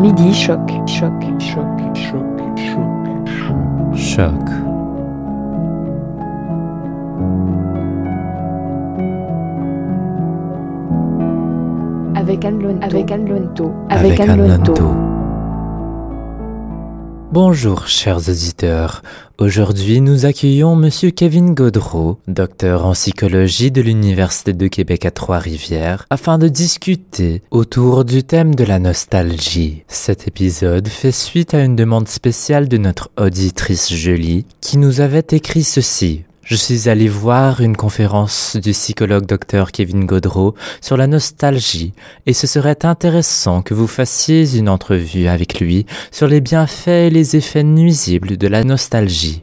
Midi choc, choc, choc, choc, choc, choc. Avec Anne Lonto, avec Anne Lonto, avec Anne Lonto. Bonjour chers auditeurs. Aujourd'hui, nous accueillons monsieur Kevin Godreau, docteur en psychologie de l'Université de Québec à Trois-Rivières, afin de discuter autour du thème de la nostalgie. Cet épisode fait suite à une demande spéciale de notre auditrice Julie qui nous avait écrit ceci. Je suis allé voir une conférence du psychologue Dr Kevin Godreau sur la nostalgie et ce serait intéressant que vous fassiez une entrevue avec lui sur les bienfaits et les effets nuisibles de la nostalgie.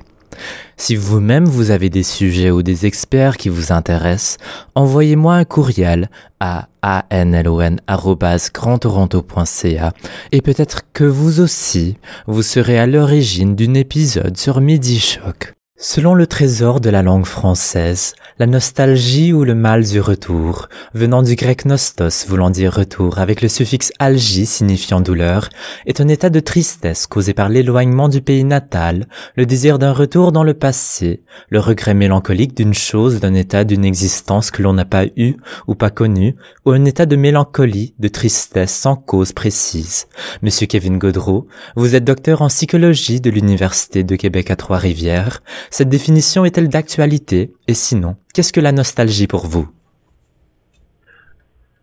Si vous-même vous avez des sujets ou des experts qui vous intéressent, envoyez-moi un courriel à anlon@grandtoronto.ca et peut-être que vous aussi, vous serez à l'origine d'un épisode sur Midi Choc. Selon le trésor de la langue française, la nostalgie ou le mal du retour, venant du grec nostos voulant dire retour avec le suffixe algie signifiant douleur, est un état de tristesse causé par l'éloignement du pays natal, le désir d'un retour dans le passé, le regret mélancolique d'une chose, d'un état d'une existence que l'on n'a pas eu ou pas connu, ou un état de mélancolie, de tristesse sans cause précise. Monsieur Kevin Godreau, vous êtes docteur en psychologie de l'Université de Québec à Trois-Rivières, cette définition est-elle d'actualité? Et sinon, qu'est-ce que la nostalgie pour vous?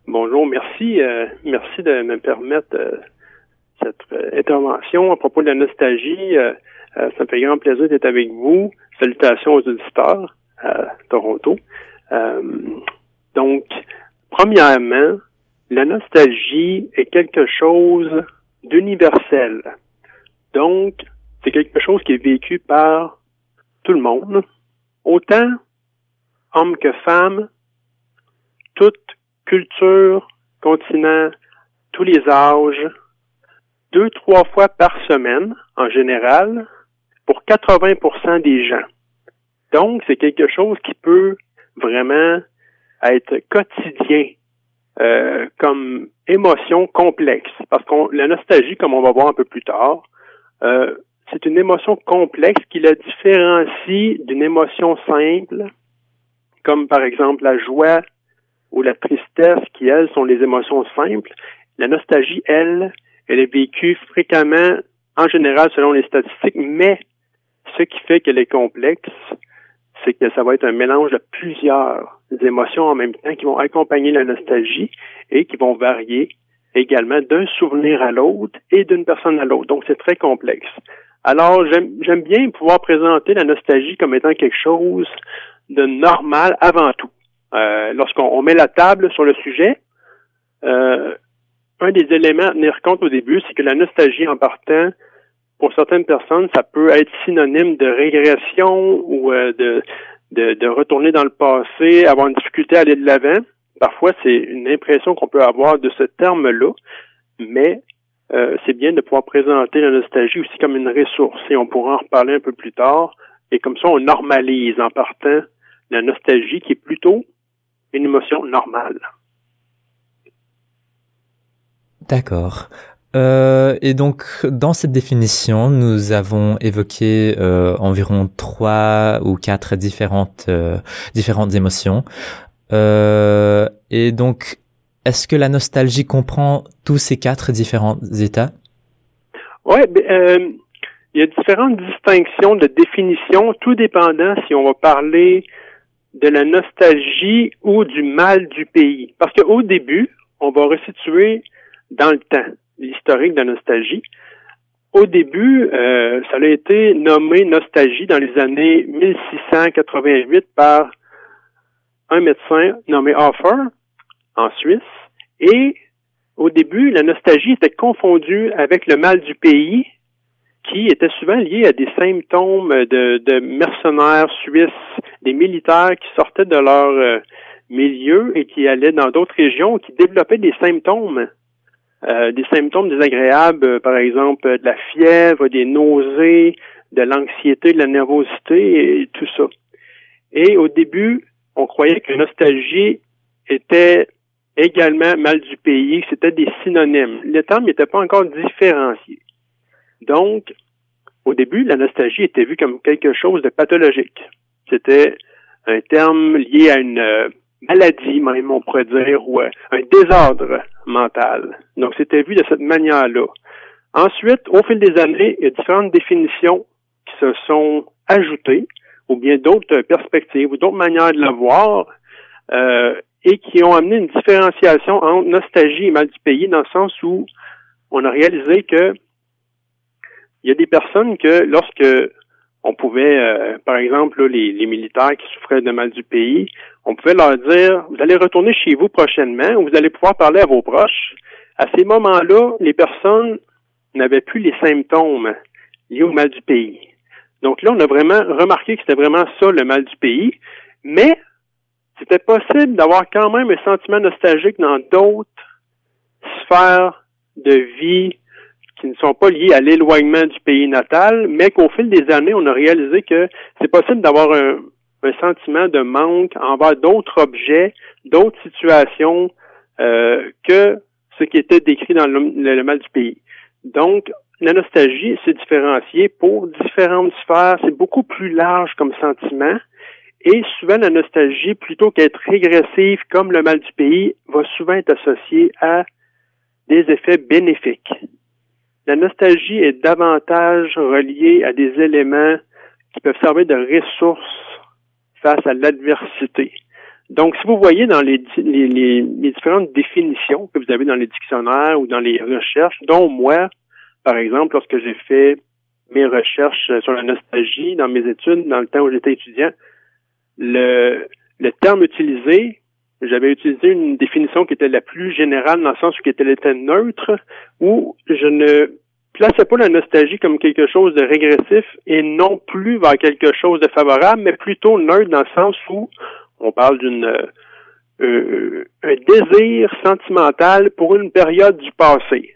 Bonjour, merci. Euh, merci de me permettre euh, cette euh, intervention à propos de la nostalgie. ça me fait grand plaisir d'être avec vous. Salutations aux auditeurs à Toronto. donc, premièrement, la nostalgie est quelque chose d'universel. Donc, c'est quelque chose qui est vécu par tout le monde, autant hommes que femmes, toute culture, continent, tous les âges, deux, trois fois par semaine en général, pour 80% des gens. Donc, c'est quelque chose qui peut vraiment être quotidien euh, comme émotion complexe. Parce que la nostalgie, comme on va voir un peu plus tard, euh, c'est une émotion complexe qui la différencie d'une émotion simple, comme par exemple la joie ou la tristesse, qui, elles, sont les émotions simples. La nostalgie, elle, elle est vécue fréquemment, en général, selon les statistiques, mais ce qui fait qu'elle est complexe, c'est que ça va être un mélange de plusieurs émotions en même temps qui vont accompagner la nostalgie et qui vont varier également d'un souvenir à l'autre et d'une personne à l'autre. Donc, c'est très complexe. Alors, j'aime bien pouvoir présenter la nostalgie comme étant quelque chose de normal avant tout. Euh, Lorsqu'on met la table sur le sujet, euh, un des éléments à tenir compte au début, c'est que la nostalgie en partant, pour certaines personnes, ça peut être synonyme de régression ou euh, de, de, de, retourner dans le passé, avoir une difficulté à aller de l'avant. Parfois, c'est une impression qu'on peut avoir de ce terme-là, mais euh, c'est bien de pouvoir présenter la nostalgie aussi comme une ressource et on pourra en reparler un peu plus tard. Et comme ça, on normalise en partant la nostalgie qui est plutôt une émotion normale. D'accord. Euh, et donc, dans cette définition, nous avons évoqué euh, environ trois ou quatre différentes euh, différentes émotions. Euh, et donc, est-ce que la nostalgie comprend tous ces quatre différents états? Oui, ben, euh, il y a différentes distinctions de définition, tout dépendant si on va parler de la nostalgie ou du mal du pays. Parce qu'au début, on va resituer dans le temps l'historique de la nostalgie. Au début, euh, ça a été nommé nostalgie dans les années 1688 par un médecin nommé Hoffer en Suisse. Et au début, la nostalgie était confondue avec le mal du pays, qui était souvent lié à des symptômes de, mercenaires suisses, des militaires qui sortaient de leur euh, milieu et qui allaient dans d'autres régions, qui développaient des symptômes, euh, des symptômes désagréables, par exemple de la fièvre, des nausées, de l'anxiété, de la nervosité et tout ça. Et au début, on croyait que la nostalgie était également mal du pays, c'était des synonymes. Le terme n'était pas encore différencié. Donc, au début, la nostalgie était vue comme quelque chose de pathologique. C'était un terme lié à une euh, maladie, même on pourrait dire, ou euh, un désordre mental. Donc, c'était vu de cette manière-là. Ensuite, au fil des années, il y a différentes définitions qui se sont ajoutées, ou bien d'autres perspectives, ou d'autres manières de la voir, euh, et qui ont amené une différenciation entre nostalgie et mal du pays, dans le sens où on a réalisé que il y a des personnes que lorsque on pouvait, euh, par exemple, les, les, militaires qui souffraient de mal du pays, on pouvait leur dire, vous allez retourner chez vous prochainement, ou vous allez pouvoir parler à vos proches. À ces moments-là, les personnes n'avaient plus les symptômes liés au mal du pays. Donc là, on a vraiment remarqué que c'était vraiment ça le mal du pays, mais c'était possible d'avoir quand même un sentiment nostalgique dans d'autres sphères de vie qui ne sont pas liées à l'éloignement du pays natal, mais qu'au fil des années, on a réalisé que c'est possible d'avoir un, sentiment de manque envers d'autres objets, d'autres situations euh, que ce qui était décrit dans mal du pays. Donc, la nostalgie, c'est différencié pour différentes sphères, c'est beaucoup plus large comme sentiment. Et souvent, la nostalgie, plutôt qu'être régressive comme le mal du pays, va souvent être associée à des effets bénéfiques. La nostalgie est davantage reliée à des éléments qui peuvent servir de ressources face à l'adversité. Donc, si vous voyez dans les, les, différentes définitions que vous avez dans les dictionnaires ou dans les recherches, dont moi, par exemple, lorsque j'ai fait mes recherches sur la nostalgie dans mes études, dans le temps où j'étais étudiant, le, le terme utilisé, j'avais utilisé une définition qui était la plus générale dans le sens où elle était neutre, où je ne plaçais pas la nostalgie comme quelque chose de régressif et non plus vers quelque chose de favorable, mais plutôt neutre dans le sens où on parle d'une euh, euh, un désir sentimental pour une période du passé.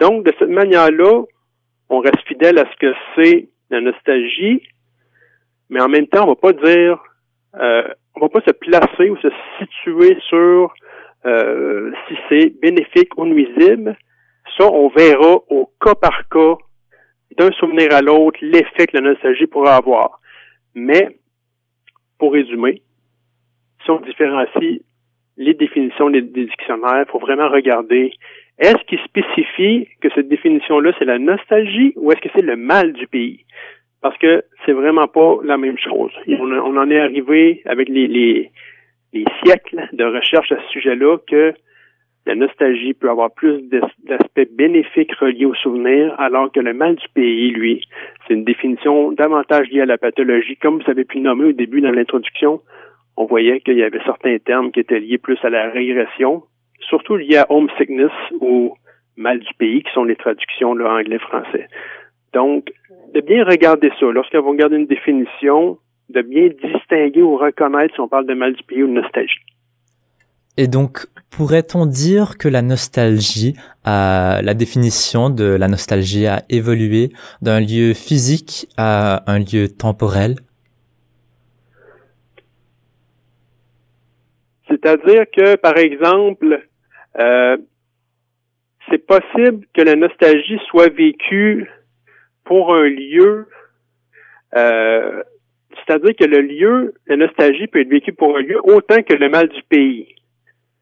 Donc, de cette manière-là, on reste fidèle à ce que c'est la nostalgie, mais en même temps, on va pas dire, euh, on va pas se placer ou se situer sur euh, si c'est bénéfique ou nuisible. Ça, on verra au cas par cas, d'un souvenir à l'autre, l'effet que la nostalgie pourra avoir. Mais, pour résumer, si on différencie les définitions des, dictionnaires, il faut vraiment regarder est-ce qu'il spécifie que cette définition-là, c'est la nostalgie ou est-ce que c'est le mal du pays? Parce que c'est vraiment pas la même chose. On, en est arrivé avec les, les, les, siècles de recherche à ce sujet-là que la nostalgie peut avoir plus d'aspects bénéfiques reliés au souvenir, alors que le mal du pays, lui, c'est une définition davantage liée à la pathologie. Comme vous avez pu nommer au début dans l'introduction, on voyait qu'il y avait certains termes qui étaient liés plus à la régression, surtout liés à homesickness ou mal du pays, qui sont les traductions anglais-français. Donc, de bien regarder ça. Lorsqu'on va regarder une définition, de bien distinguer ou reconnaître si on parle de mal du pays ou de nostalgie. Et donc, pourrait-on dire que la nostalgie, a, la définition de la nostalgie a évolué d'un lieu physique à un lieu temporel? C'est-à-dire que, par exemple, euh, c'est possible que la nostalgie soit vécue pour un lieu, euh, c'est-à-dire que le lieu, la nostalgie peut être vécue pour un lieu autant que le mal du pays.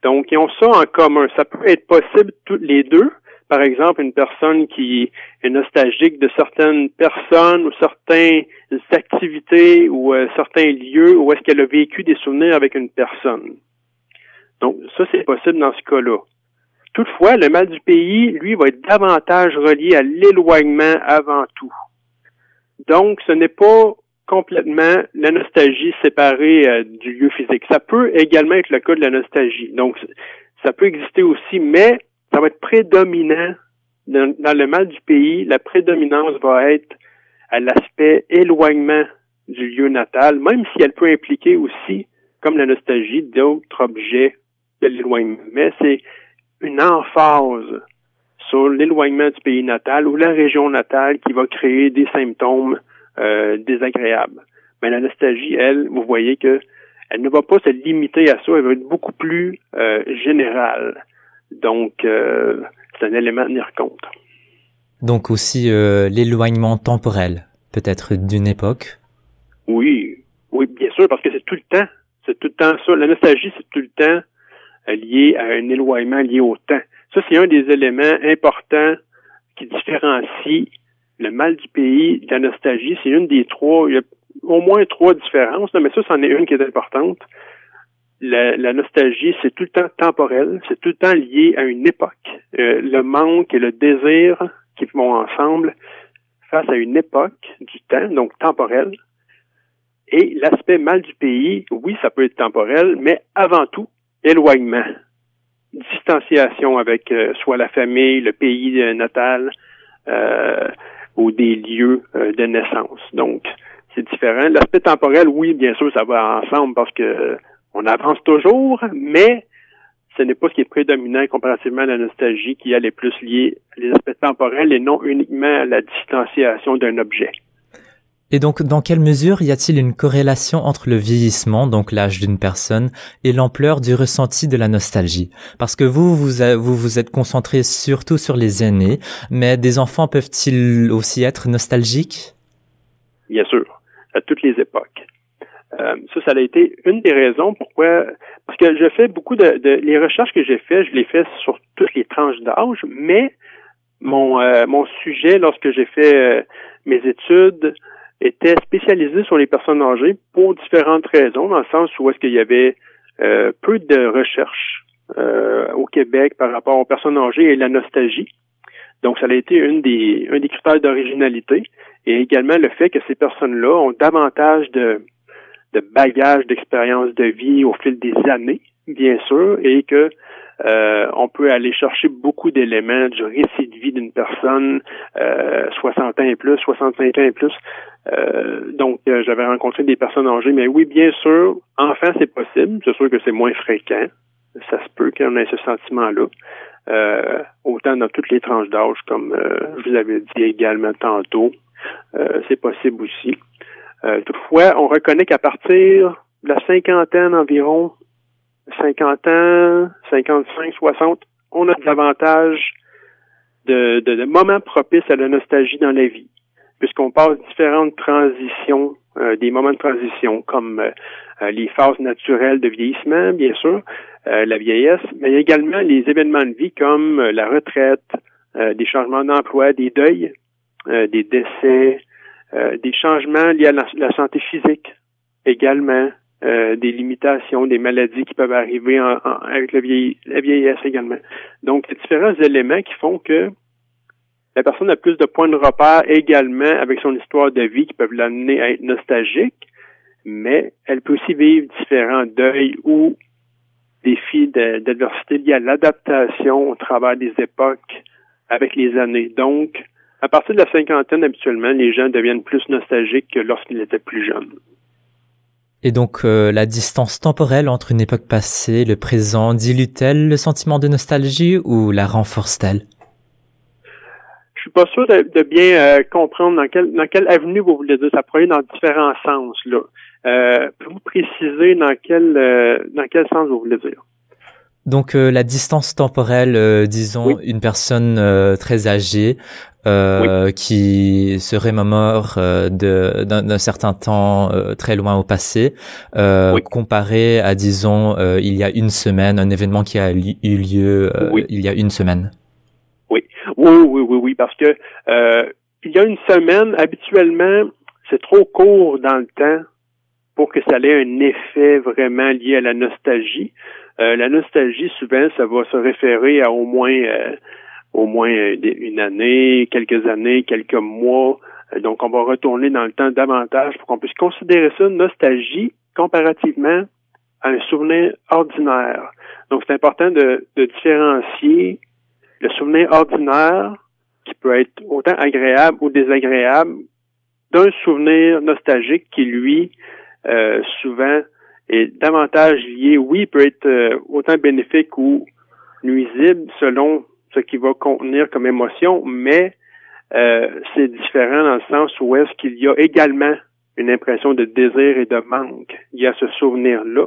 Donc, ils ont ça en commun. Ça peut être possible tous les deux. Par exemple, une personne qui est nostalgique de certaines personnes ou certaines activités ou euh, certains lieux où est-ce qu'elle a vécu des souvenirs avec une personne. Donc, ça, c'est possible dans ce cas-là. Toutefois, le mal du pays, lui, va être davantage relié à l'éloignement avant tout. Donc, ce n'est pas complètement la nostalgie séparée euh, du lieu physique. Ça peut également être le cas de la nostalgie. Donc, ça peut exister aussi, mais ça va être prédominant dans, dans le mal du pays. La prédominance va être à l'aspect éloignement du lieu natal, même si elle peut impliquer aussi, comme la nostalgie, d'autres objets de l'éloignement. Mais c'est une emphase sur l'éloignement du pays natal ou la région natale qui va créer des symptômes euh, désagréables. Mais la nostalgie, elle, vous voyez que elle ne va pas se limiter à ça, elle va être beaucoup plus euh, générale. Donc, euh, c'est un élément à tenir compte. Donc aussi euh, l'éloignement temporel, peut-être d'une époque. Oui, oui, bien sûr, parce que c'est tout le temps, c'est tout le temps ça. La nostalgie, c'est tout le temps lié à un éloignement lié au temps. Ça, c'est un des éléments importants qui différencie le mal du pays de la nostalgie. C'est une des trois, il y a au moins trois différences, mais ça, c'en est une qui est importante. La, nostalgie, c'est tout le temps temporel, c'est tout le temps lié à une époque. Euh, le manque et le désir qui vont ensemble face à une époque du temps, donc temporel. Et l'aspect mal du pays, oui, ça peut être temporel, mais avant tout, éloignement, distanciation avec euh, soit la famille, le pays euh, natal euh, ou des lieux de naissance. Donc, c'est différent. L'aspect temporel, oui, bien sûr, ça va ensemble parce que on avance toujours, mais ce n'est pas ce qui est prédominant comparativement à la nostalgie qui elle est plus liée à les aspects temporels et non uniquement à la distanciation d'un objet. Et donc, dans quelle mesure y a-t-il une corrélation entre le vieillissement, donc l'âge d'une personne, et l'ampleur du ressenti de la nostalgie? Parce que vous, vous, vous vous êtes concentré surtout sur les aînés, mais des enfants peuvent-ils aussi être nostalgiques? Bien sûr, à toutes les époques. Euh, ça, ça a été une des raisons pourquoi, parce que je fais beaucoup de, de les recherches que j'ai faites, je les fais sur toutes les tranches d'âge, mais mon euh, mon sujet lorsque j'ai fait euh, mes études était spécialisé sur les personnes âgées pour différentes raisons, dans le sens où est-ce qu'il y avait euh, peu de recherches euh, au Québec par rapport aux personnes âgées et la nostalgie. Donc, ça a été une des, un des critères d'originalité et également le fait que ces personnes-là ont davantage de, de bagages d'expérience de vie au fil des années, bien sûr, et que euh, on peut aller chercher beaucoup d'éléments du récit de vie d'une personne, euh, 60 ans et plus, 65 ans et plus. Euh, donc, euh, j'avais rencontré des personnes âgées, mais oui, bien sûr, enfant, c'est possible. C'est sûr que c'est moins fréquent. Ça se peut qu'on ait ce sentiment-là. Euh, autant dans toutes les tranches d'âge, comme je vous avais dit également tantôt. c'est possible aussi. toutefois, on reconnaît qu'à partir de la cinquantaine environ, 50 ans, 55, 60, on a davantage de, de, de, moments propices à la nostalgie dans la vie, puisqu'on passe différentes transitions, euh, des moments de transition, comme euh, les phases naturelles de vieillissement, bien sûr, euh, la vieillesse, mais également les événements de vie comme la retraite, des changements d'emploi, des deuils, des décès, des changements liés à la santé physique également, euh, des limitations, des maladies qui peuvent arriver avec la, la vieillesse également. Donc, il y a différents éléments qui font que la personne a plus de points de repère également avec son histoire de vie qui peuvent l'amener à être nostalgique, mais elle peut aussi vivre différents deuils ou défis d'adversité liés à l'adaptation au travers des époques avec les années. Donc, à partir de la cinquantaine, habituellement, les gens deviennent plus nostalgiques que lorsqu'ils étaient plus jeunes. Et donc euh, la distance temporelle entre une époque passée et le présent dilue-t-elle le sentiment de nostalgie ou la renforce-t-elle? Je suis pas sûr de, bien euh, comprendre dans quelle avenue vous voulez dire. Ça pourrait dans différents sens là. Euh, vous préciser dans quel euh, dans quel sens vous voulez dire donc la distance temporelle, disons une personne très âgée euh, qui se remémore euh, d'un certain temps euh, très loin au passé, euh, comparé à, disons, il y a une semaine, un événement qui a eu lieu il y a une semaine. Oui, oui, oui, oui, oui, parce que il y a une semaine, habituellement, c'est trop court dans le temps pour que ça ait un effet vraiment lié à la nostalgie. La nostalgie, souvent, ça va se référer à au moins au moins euh, une année, quelques années, quelques mois. Euh, donc, on va retourner dans le temps davantage pour qu'on puisse considérer ça une nostalgie comparativement à un souvenir ordinaire. Donc, c'est important de, différencier le souvenir ordinaire, qui peut être autant agréable ou désagréable, d'un souvenir nostalgique qui, lui, euh, souvent est davantage lié, oui, peut être autant bénéfique ou nuisible selon ce qui va contenir comme émotion, mais euh, c'est différent dans le sens où est-ce qu'il y a également une impression de désir et de manque liée à ce souvenir-là.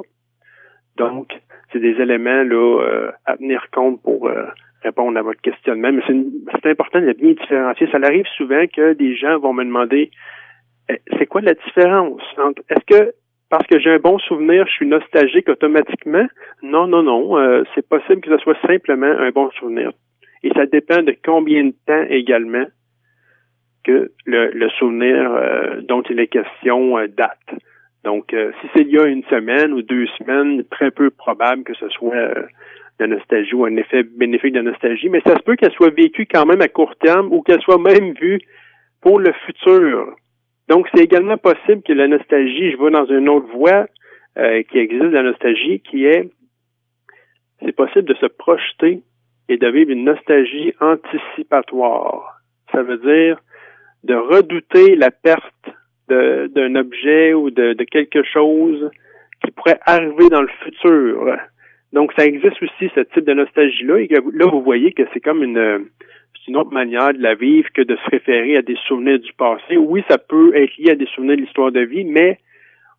Donc, c'est des éléments là euh, à tenir compte pour euh, répondre à votre questionnement. Mais c'est important de bien différencier. Ça arrive souvent que des gens vont me demander eh, c'est quoi la différence entre est-ce que parce que j'ai un bon souvenir, je suis nostalgique automatiquement? Non, non, non. Euh, c'est possible que ce soit simplement un bon souvenir. Et ça dépend de combien de temps également que le, souvenir euh, dont il est question euh, date. Donc, si c'est il y a une semaine ou deux semaines, très peu probable que ce soit de nostalgie ou un effet bénéfique de nostalgie, mais ça se peut qu'elle soit vécue quand même à court terme ou qu'elle soit même vue pour le futur. Donc, c'est également possible que la nostalgie, je vais dans une autre voie euh, qui existe, la nostalgie, qui est, c'est possible de se projeter et de vivre une nostalgie anticipatoire. Ça veut dire de redouter la perte d'un objet ou de, de, quelque chose qui pourrait arriver dans le futur. Donc, ça existe aussi ce type de nostalgie-là. Et là, vous voyez que c'est comme une, une autre manière de la vivre que de se référer à des souvenirs du passé. Oui, ça peut être lié à des souvenirs de l'histoire de vie, mais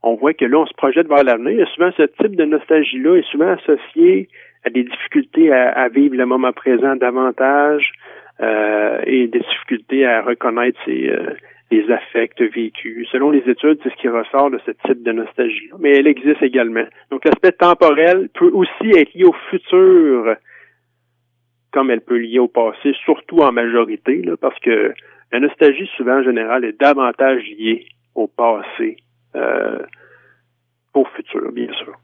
on voit que là, on se projette vers l'avenir. Souvent, ce type de nostalgie-là est souvent associé à des difficultés à, vivre le moment présent davantage euh, et des difficultés à reconnaître ses, euh, les affects vécus. Selon les études, c'est ce qui ressort de ce type de nostalgie. Mais elle existe également. Donc, l'aspect temporel peut aussi être lié au futur comme elle peut lier au passé, surtout en majorité, là, parce que la nostalgie, souvent, en général, est davantage liée au passé euh, qu'au futur, bien sûr.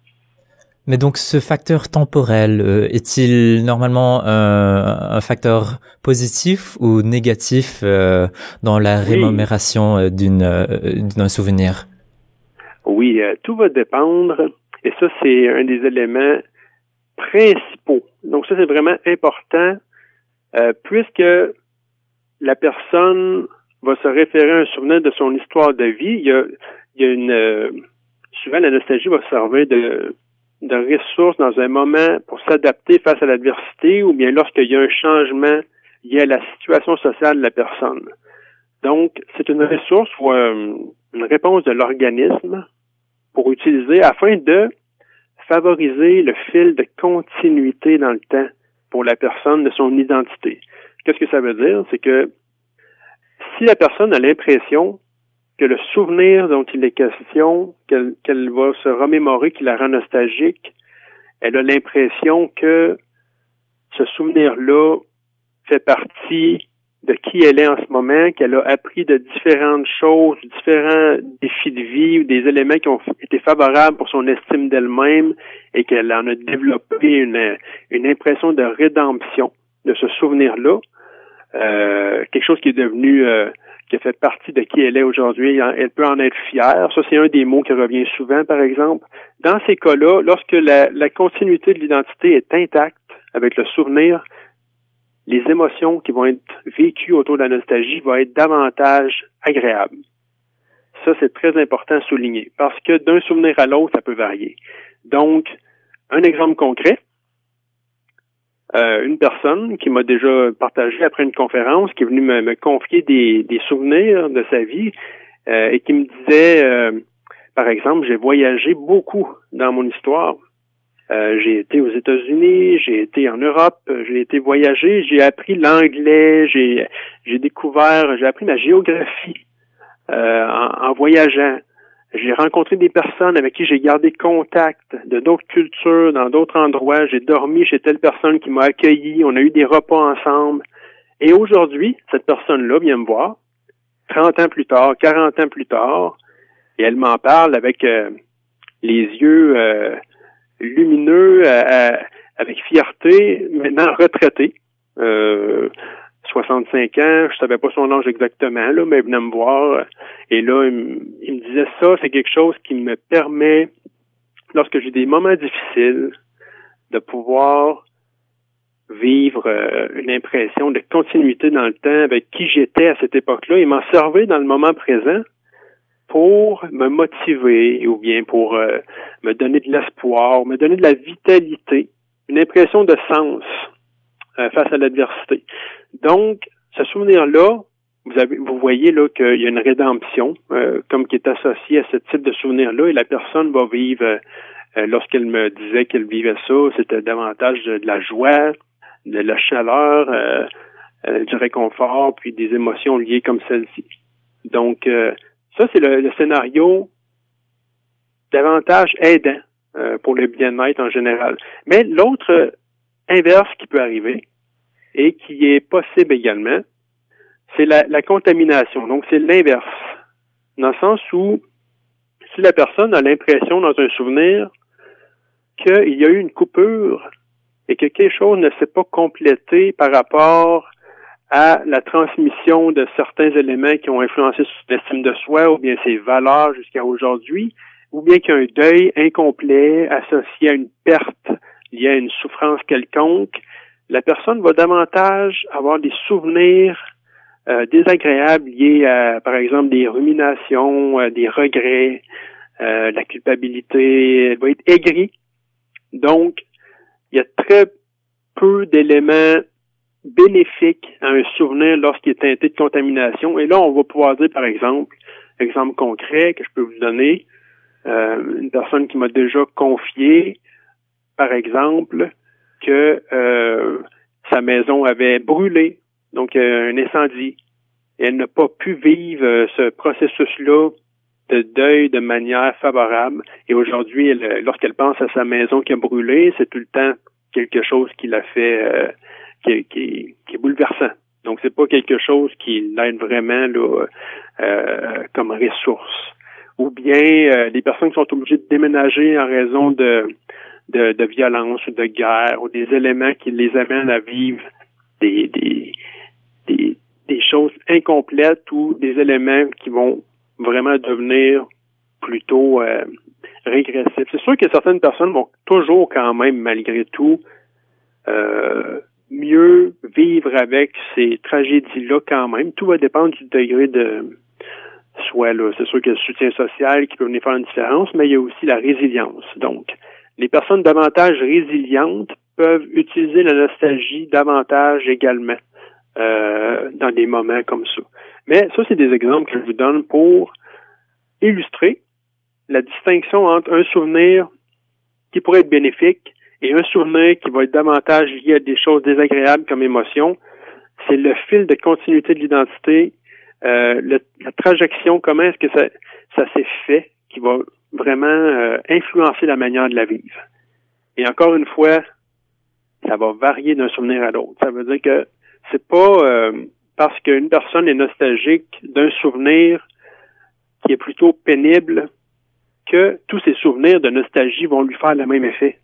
Mais donc ce facteur temporel, euh, est-il normalement un facteur positif ou négatif euh, dans la rémémoration euh, d'une d'un souvenir? Oui, tout va dépendre, et ça c'est un des éléments principaux. Donc ça, c'est vraiment important euh, puisque la personne va se référer à un souvenir de son histoire de vie. Il y a, il y a une euh, souvent la nostalgie va servir de, de ressource dans un moment pour s'adapter face à l'adversité ou bien lorsqu'il y a un changement lié à la situation sociale de la personne. Donc, c'est une ressource ou euh, une réponse de l'organisme pour utiliser afin de favoriser le fil de continuité dans le temps pour la personne de son identité. Qu'est-ce que ça veut dire? C'est que si la personne a l'impression que le souvenir dont il est question, qu'elle va se remémorer, qui la rend nostalgique, elle a l'impression que ce souvenir-là fait partie de qui elle est en ce moment, qu'elle a appris de différentes choses, différents défis de vie ou des éléments qui ont été favorables pour son estime d'elle-même et qu'elle en a développé une, une impression de rédemption de ce souvenir-là. Euh, quelque chose qui est devenu euh, qui a fait partie de qui elle est aujourd'hui. Elle peut en être fière. Ça, c'est un des mots qui revient souvent, par exemple. Dans ces cas-là, lorsque la, la continuité de l'identité est intacte avec le souvenir, les émotions qui vont être vécues autour de la nostalgie vont être davantage agréables. Ça, c'est très important à souligner parce que d'un souvenir à l'autre, ça peut varier. Donc, un exemple concret, euh, une personne qui m'a déjà partagé après une conférence, qui est venue me, confier des, souvenirs de sa vie euh, et qui me disait, euh, par exemple, j'ai voyagé beaucoup dans mon histoire. Euh, j'ai été aux États-Unis, j'ai été en Europe, j'ai été voyager, j'ai appris l'anglais, j'ai j'ai découvert, j'ai appris ma géographie euh, en, voyageant. J'ai rencontré des personnes avec qui j'ai gardé contact de d'autres cultures, dans d'autres endroits. J'ai dormi chez telle personne qui m'a accueilli. On a eu des repas ensemble. Et aujourd'hui, cette personne-là vient me voir, 30 ans plus tard, 40 ans plus tard, et elle m'en parle avec euh, les yeux lumineux, euh, euh, avec fierté, maintenant retraité. Euh, 65 ans, je savais pas son âge exactement, là, mais il venait me voir. Et là, il, me disait ça, c'est quelque chose qui me permet, lorsque j'ai des moments difficiles, de pouvoir vivre euh, une impression de continuité dans le temps avec qui j'étais à cette époque-là et m'en servir dans le moment présent pour me motiver ou bien pour euh, me donner de l'espoir, me donner de la vitalité, une impression de sens euh, face à l'adversité. Donc, ce souvenir-là, vous avez, vous voyez là qu'il y a une rédemption, euh, comme qui est associée à ce type de souvenir-là, et la personne va vivre. Lorsqu'elle me disait qu'elle vivait ça, c'était davantage de, la joie, de la chaleur, du réconfort, puis des émotions liées comme celle-ci. Donc, ça, c'est le, scénario davantage aidant pour le bien-être en général. Mais l'autre inverse qui peut arriver, et qui est possible également, c'est la, contamination. Donc, c'est l'inverse. Dans le sens où, si la personne a l'impression dans un souvenir qu'il y a eu une coupure et que quelque chose ne s'est pas complété par rapport à la transmission de certains éléments qui ont influencé l'estime de soi ou bien ses valeurs jusqu'à aujourd'hui, ou bien qu'il y a un deuil incomplet associé à une perte liée à une souffrance quelconque, la personne va davantage avoir des souvenirs euh, désagréables liés à, par exemple, des ruminations, euh, des regrets, euh, la culpabilité. Elle va être aigrie. Donc, il y a très peu d'éléments bénéfiques à un souvenir lorsqu'il est teinté de contamination. Et là, on va pouvoir dire, par exemple, exemple concret que je peux vous donner, une personne qui m'a déjà confié, par exemple, que euh, sa maison avait brûlé, donc euh, un incendie. Elle n'a pas pu vivre euh, ce processus-là de deuil de manière favorable. Et aujourd'hui, lorsqu'elle pense à sa maison qui a brûlé, c'est tout le temps quelque chose qui l'a fait, qui, est bouleversant. Donc, c'est pas quelque chose qui l'aide vraiment là, comme ressource. Ou bien les personnes qui sont obligées de déménager en raison de de, violence ou de guerre ou des éléments qui les amènent à vivre des, des choses incomplètes ou des éléments qui vont vraiment devenir plutôt euh, régressifs. C'est sûr que certaines personnes vont toujours quand même, malgré tout, euh, mieux vivre avec ces tragédies-là quand même. Tout va dépendre du degré de soit là. C'est sûr qu'il y a le soutien social qui peut venir faire une différence, mais il y a aussi la résilience. Donc, les personnes davantage résilientes peuvent utiliser la nostalgie davantage également euh, dans des moments comme ça. Mais ça, c'est des exemples que je vous donne pour illustrer la distinction entre un souvenir qui pourrait être bénéfique et un souvenir qui va être davantage lié à des choses désagréables comme émotion. C'est le fil de continuité de l'identité, euh, la trajection, comment est-ce que ça, ça s'est fait, qui va vraiment euh, influencer la manière de la vivre. Et encore une fois, ça va varier d'un souvenir à l'autre. Ça veut dire que c'est pas euh, parce qu'une personne est nostalgique d'un souvenir qui est plutôt pénible que tous ses souvenirs de nostalgie vont lui faire le même effet.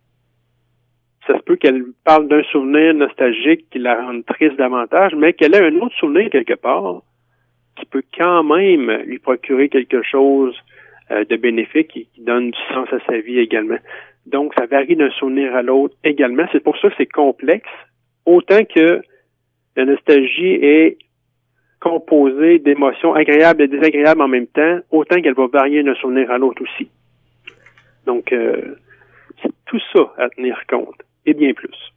Ça se peut qu'elle parle d'un souvenir nostalgique qui la rende triste davantage, mais qu'elle ait un autre souvenir quelque part qui peut quand même lui procurer quelque chose euh, de bénéfique et qui donne du sens à sa vie également. Donc, ça varie d'un souvenir à l'autre également. C'est pour ça que c'est complexe, autant que la nostalgie est composée d'émotions agréables et désagréables en même temps, autant qu'elle va varier d'un souvenir à l'autre aussi. Donc, euh, c'est tout ça à tenir compte, et bien plus.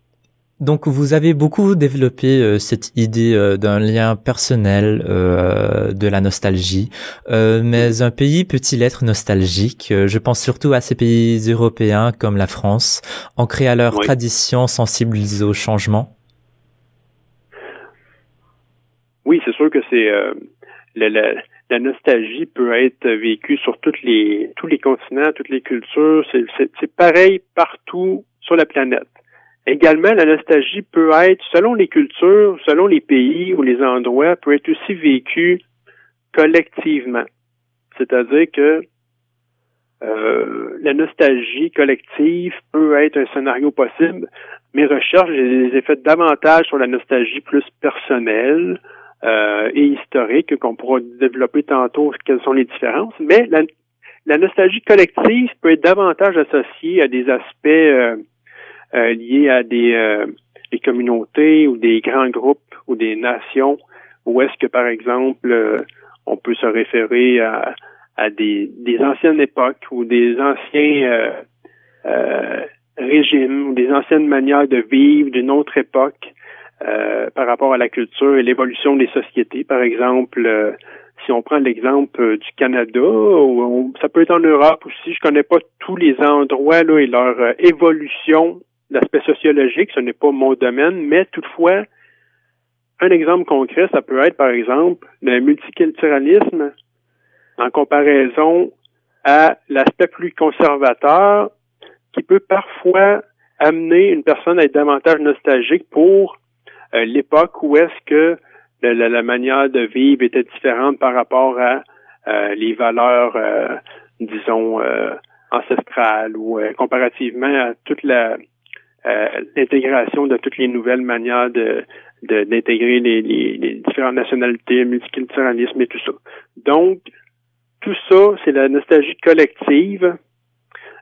Donc vous avez beaucoup développé euh, cette idée euh, d'un lien personnel, euh, de la nostalgie. mais un pays peut-il être nostalgique? Je pense surtout à ces pays européens comme la France, ancrés à leurs traditions, sensibles au changement. Oui, c'est sûr que c'est la, la, nostalgie peut être vécue sur toutes les tous les continents, toutes les cultures. C'est pareil partout sur la planète. Également, la nostalgie peut être, selon les cultures, selon les pays ou les endroits, peut être aussi vécue collectivement. C'est-à-dire que euh, la nostalgie collective peut être un scénario possible. Mes recherches, les ai davantage sur la nostalgie plus personnelle euh, et historique, qu'on pourra développer tantôt quelles sont les différences. Mais la, la nostalgie collective peut être davantage associée à des aspects euh, euh, liées à des, euh, des, communautés ou des grands groupes ou des nations, où est-ce que, par exemple, euh, on peut se référer à, à des, des anciennes époques ou des anciens régimes ou des anciennes manières de vivre d'une autre époque euh, par rapport à la culture et l'évolution des sociétés? Par exemple, euh, si on prend l'exemple euh, du Canada, ou ça peut être en Europe aussi, je connais pas tous les endroits là, et leur évolution, l'aspect sociologique, ce n'est pas mon domaine, mais toutefois, un exemple concret, ça peut être par exemple le multiculturalisme en comparaison à l'aspect plus conservateur qui peut parfois amener une personne à être davantage nostalgique pour euh, l'époque où est-ce que la, manière de vivre était différente par rapport à euh, les valeurs, euh, disons, ancestrales ou comparativement à toute la l'intégration de toutes les nouvelles manières de d'intégrer les, les, différentes nationalités, multiculturalisme et tout ça. Donc, tout ça, c'est la nostalgie collective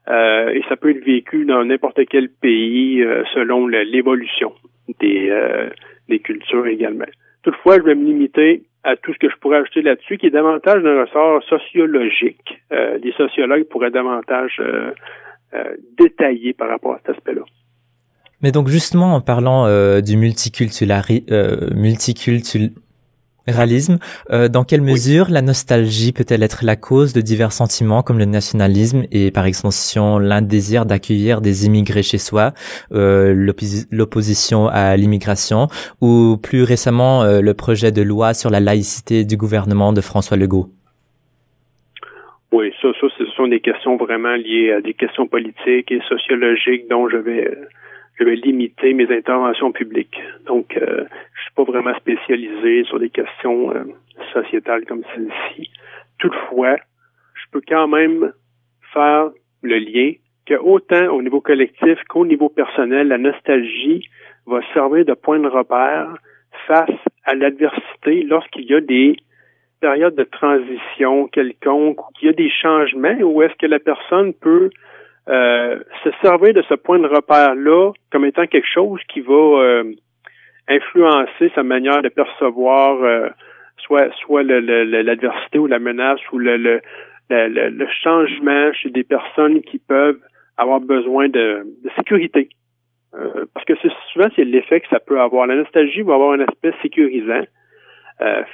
euh, et ça peut être vécu dans n'importe quel pays euh, selon l'évolution des, euh, des cultures également. Toutefois, je vais me limiter à tout ce que je pourrais ajouter là-dessus, qui est davantage d'un ressort sociologique. les sociologues pourraient davantage détailler par rapport à cet aspect-là. Mais donc justement en parlant du multiculturalisme, Réalisme, euh, dans quelle mesure la nostalgie peut-elle être la cause de divers sentiments comme le nationalisme et par extension l'indésir d'accueillir des immigrés chez soi, euh, l'opposition à l'immigration ou plus récemment euh, le projet de loi sur la laïcité du gouvernement de François Legault? Oui, ça, ça, ce sont des questions vraiment liées à des questions politiques et sociologiques dont je vais je vais limiter mes interventions publiques. Donc, euh, je suis pas vraiment spécialisé sur des questions euh, sociétales comme celle-ci. Toutefois, je peux quand même faire le lien que autant au niveau collectif qu'au niveau personnel, la nostalgie va servir de point de repère face à l'adversité lorsqu'il y a des périodes de transition quelconque ou qu'il y a des changements où est-ce que la personne peut euh, se servir de ce point de repère-là comme étant quelque chose qui va euh, influencer sa manière de percevoir euh, soit soit l'adversité ou la menace ou le, le, le, changement chez des personnes qui peuvent avoir besoin de, de sécurité. parce que c'est souvent c'est l'effet que ça peut avoir. La nostalgie va avoir un aspect sécurisant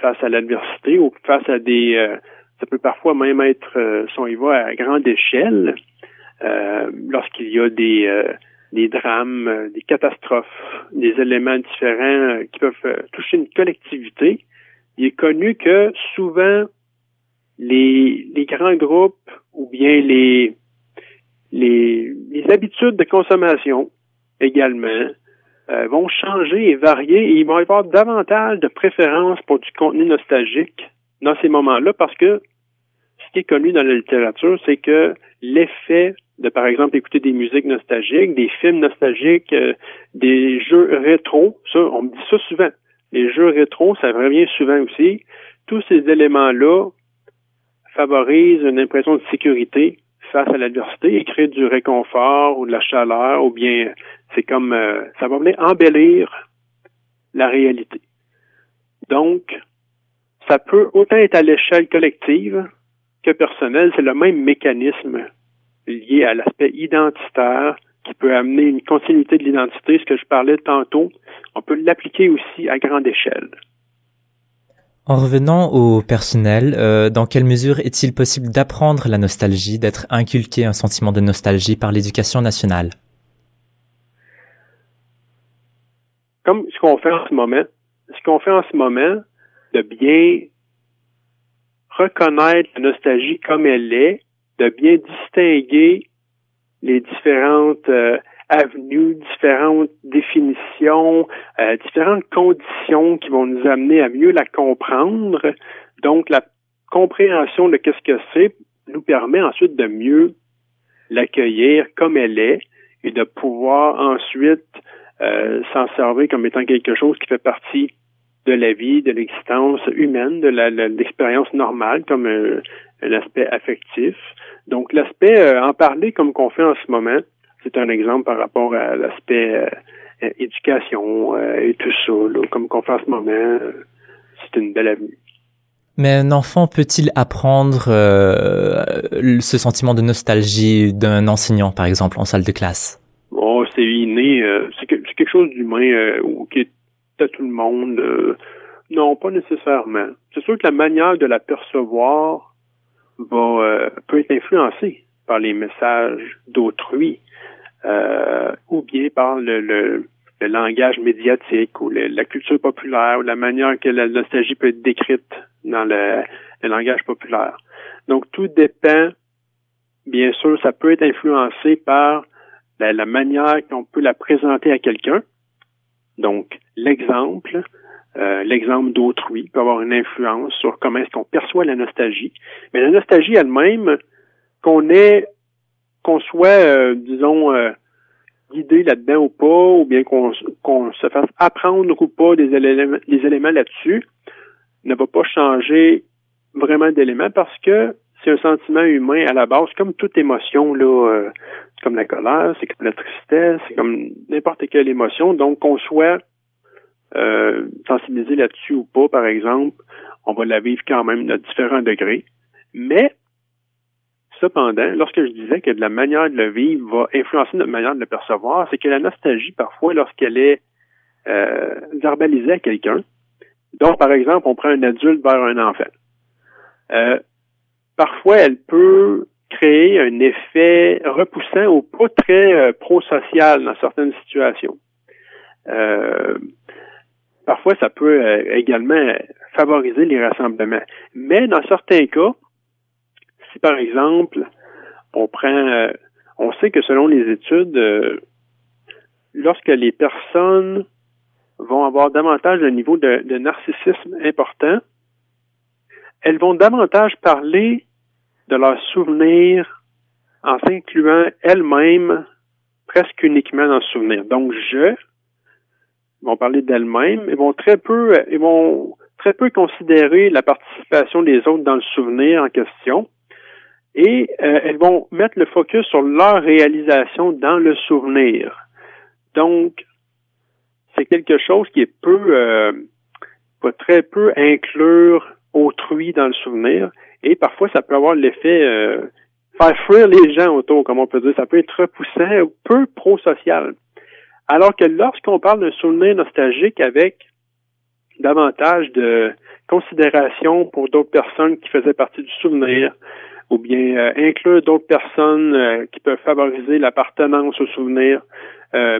face à l'adversité ou face à des ça peut parfois même être son y va à grande échelle. Euh, lorsqu'il y a des, euh, des drames, euh, des catastrophes, des éléments différents qui peuvent toucher une collectivité, il est connu que souvent les, les grands groupes ou bien les, les, les habitudes de consommation également vont changer et varier et ils vont avoir davantage de préférence pour du contenu nostalgique dans ces moments-là parce que ce qui est connu dans la littérature, c'est que l'effet de, par exemple, écouter des musiques nostalgiques, des films nostalgiques, euh, des jeux rétro. Ça, on me dit ça souvent. Les jeux rétro, ça revient souvent aussi. Tous ces éléments-là favorisent une impression de sécurité face à l'adversité et créent du réconfort ou de la chaleur ou bien c'est comme euh, ça va venir embellir la réalité. Donc, ça peut autant être à l'échelle collective que personnelle, c'est le même mécanisme lié à l'aspect identitaire qui peut amener une continuité de l'identité, ce que je parlais tantôt, on peut l'appliquer aussi à grande échelle. En revenant au personnel, euh, dans quelle mesure est-il possible d'apprendre la nostalgie, d'être inculqué un sentiment de nostalgie par l'éducation nationale? Comme ce qu'on fait en ce moment, ce qu'on fait en ce moment, de bien reconnaître la nostalgie comme elle est, de bien distinguer les différentes euh, avenues, différentes définitions, euh, différentes conditions qui vont nous amener à mieux la comprendre. Donc, la compréhension de qu'est-ce que c'est nous permet ensuite de mieux l'accueillir comme elle est et de pouvoir ensuite euh, s'en servir comme étant quelque chose qui fait partie de la vie, de l'existence humaine, de l'expérience normale comme un aspect affectif. Donc, l'aspect euh, en parler comme qu'on fait en ce moment, c'est un exemple par rapport à l'aspect euh, éducation euh, et tout ça, comme qu'on fait en ce moment, c'est une belle avenue. Mais un enfant peut-il apprendre ce sentiment de nostalgie d'un enseignant, par exemple, en salle de classe? Oh, c'est inné. c'est quelque chose d'humain qui est à tout le monde. Euh, non, pas nécessairement. C'est sûr que la manière de la percevoir euh, peut être influencée par les messages d'autrui euh, ou bien par le, langage médiatique ou la culture populaire ou la manière que la nostalgie peut être décrite dans le langage populaire. Donc tout dépend, bien sûr, ça peut être influencé par la, manière qu'on peut la présenter à quelqu'un. Donc, l'exemple, euh, l'exemple d'autrui peut avoir une influence sur comment est-ce qu'on perçoit la nostalgie. Mais la nostalgie elle-même, qu'on ait, qu'on soit, euh, disons, euh, guidé là-dedans ou pas, ou bien qu'on se fasse apprendre ou pas des éléments, des éléments là-dessus, ne va pas changer vraiment d'éléments parce que c'est un sentiment humain à la base, comme toute émotion, là, euh, comme la colère, c'est comme la tristesse, c'est comme n'importe quelle émotion. Donc, qu'on soit euh, sensibilisé là-dessus ou pas, par exemple, on va la vivre quand même à différents degrés. Mais, cependant, lorsque je disais que de la manière de le vivre va influencer notre manière de le percevoir, c'est que la nostalgie, parfois, lorsqu'elle est euh, verbalisée à quelqu'un, donc, par exemple, on prend un adulte vers un enfant. Euh, parfois, elle peut créer un effet repoussant ou pas très euh, pro-social dans certaines situations. Euh, parfois, ça peut euh, également favoriser les rassemblements. Mais dans certains cas, si par exemple, on prend, on sait que selon les études, lorsque les personnes vont avoir davantage un niveau de narcissisme important, elles vont davantage parler de leurs souvenirs en s'incluant elles-mêmes presque uniquement dans le souvenir. Donc, je, ils vont parler d'elles-mêmes, ils vont très peu, ils vont très peu considérer la participation des autres dans le souvenir en question. Et euh, elles vont mettre le focus sur leur réalisation dans le souvenir. Donc, c'est quelque chose qui est peu, euh, va très peu inclure autrui dans le souvenir. Et parfois, ça peut avoir l'effet euh, faire fuir les gens autour, comme on peut dire. Ça peut être repoussant, peu pro-social. Alors que lorsqu'on parle d'un souvenir nostalgique avec davantage de considération pour d'autres personnes qui faisaient partie du souvenir, ou bien euh, inclure d'autres personnes euh, qui peuvent favoriser l'appartenance au souvenir,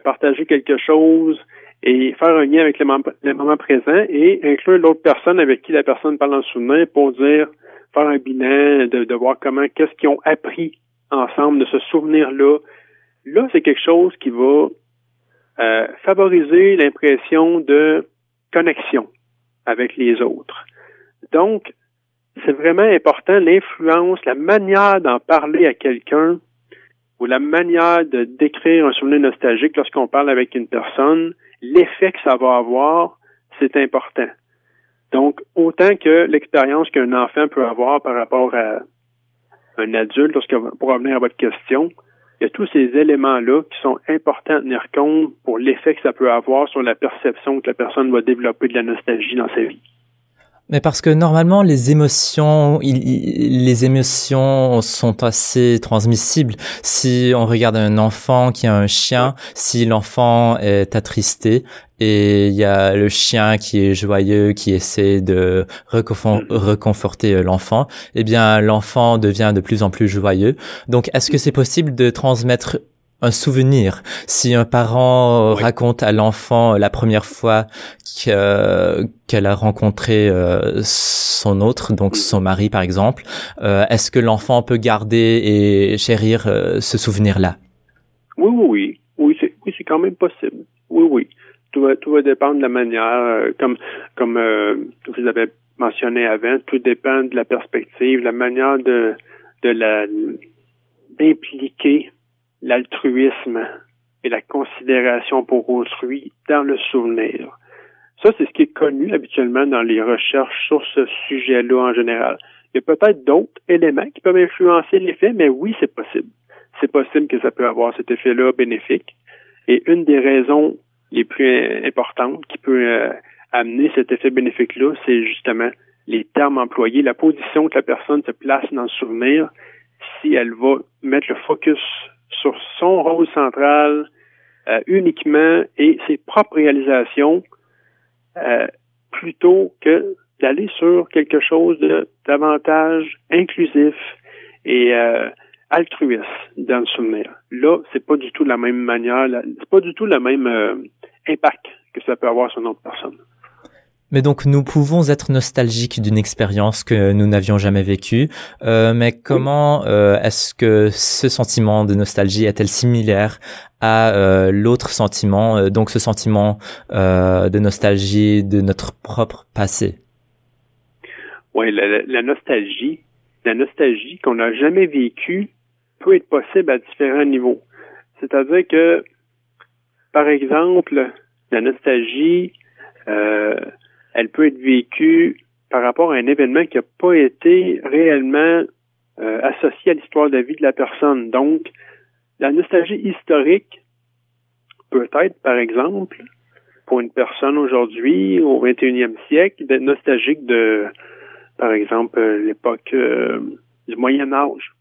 partager quelque chose et faire un lien avec le moment, présent et inclure l'autre personne avec qui la personne parle en souvenir pour dire, faire un bilan, de, voir comment, qu'est-ce qu'ils ont appris ensemble de ce souvenir-là. Là, c'est quelque chose qui va euh, favoriser l'impression de connexion avec les autres. Donc, c'est vraiment important l'influence, la manière d'en parler à quelqu'un ou la manière de décrire un souvenir nostalgique lorsqu'on parle avec une personne l'effet que ça va avoir, c'est important. Donc, autant que l'expérience qu'un enfant peut avoir par rapport à un adulte, lorsque, pour revenir à votre question, il y a tous ces éléments-là qui sont importants à tenir compte pour l'effet que ça peut avoir sur la perception que la personne va développer de la nostalgie dans sa vie. Mais parce que normalement les émotions, les émotions sont assez transmissibles. Si on regarde un enfant qui a un chien, si l'enfant est attristé et il y a le chien qui est joyeux, qui essaie de mm. reconforter l'enfant, eh bien l'enfant devient de plus en plus joyeux. Donc est-ce que c'est possible de transmettre un souvenir. Si un parent raconte à l'enfant la première fois qu'elle a rencontré euh, son autre, donc son mari par exemple, euh, est-ce que l'enfant peut garder et chérir euh, ce souvenir-là? Oui, oui, oui. Oui, c'est oui, c'est quand même possible. Oui, oui. Tout va, tout va dépendre de la manière, comme comme vous avez mentionné avant, tout dépend de la perspective, la manière de de la d'impliquer l'altruisme et la considération pour autrui dans le souvenir. Ça, c'est ce qui est connu habituellement dans les recherches sur ce sujet-là en général. Il y a peut-être d'autres éléments qui peuvent influencer l'effet, mais oui, c'est possible. C'est possible que ça peut avoir cet effet-là bénéfique. Et une des raisons les plus importantes qui peut euh, amener cet effet bénéfique-là, c'est justement les termes employés, la position que la personne se place dans le souvenir, si elle va mettre le focus sur son rôle central euh, uniquement et ses propres réalisations euh, plutôt que d'aller sur quelque chose de davantage inclusif et euh, altruiste dans le souvenir. Là, c'est pas du tout la même manière, c'est pas du tout le même impact que ça peut avoir sur une autre personne. Mais donc nous pouvons être nostalgiques d'une expérience que nous n'avions jamais vécue, euh, mais comment euh, est-ce que ce sentiment de nostalgie est-elle similaire à euh, l'autre sentiment, euh, donc ce sentiment euh, de nostalgie de notre propre passé? Oui, la, la, nostalgie, la nostalgie qu'on n'a jamais vécue peut être possible à différents niveaux. C'est-à-dire que, par exemple, la nostalgie euh, elle peut être vécue par rapport à un événement qui n'a pas été réellement euh, associé à l'histoire de vie de la personne. Donc, la nostalgie historique peut être, par exemple, pour une personne aujourd'hui, au 21e siècle, d'être nostalgique de, par exemple, l'époque euh, du Moyen Âge,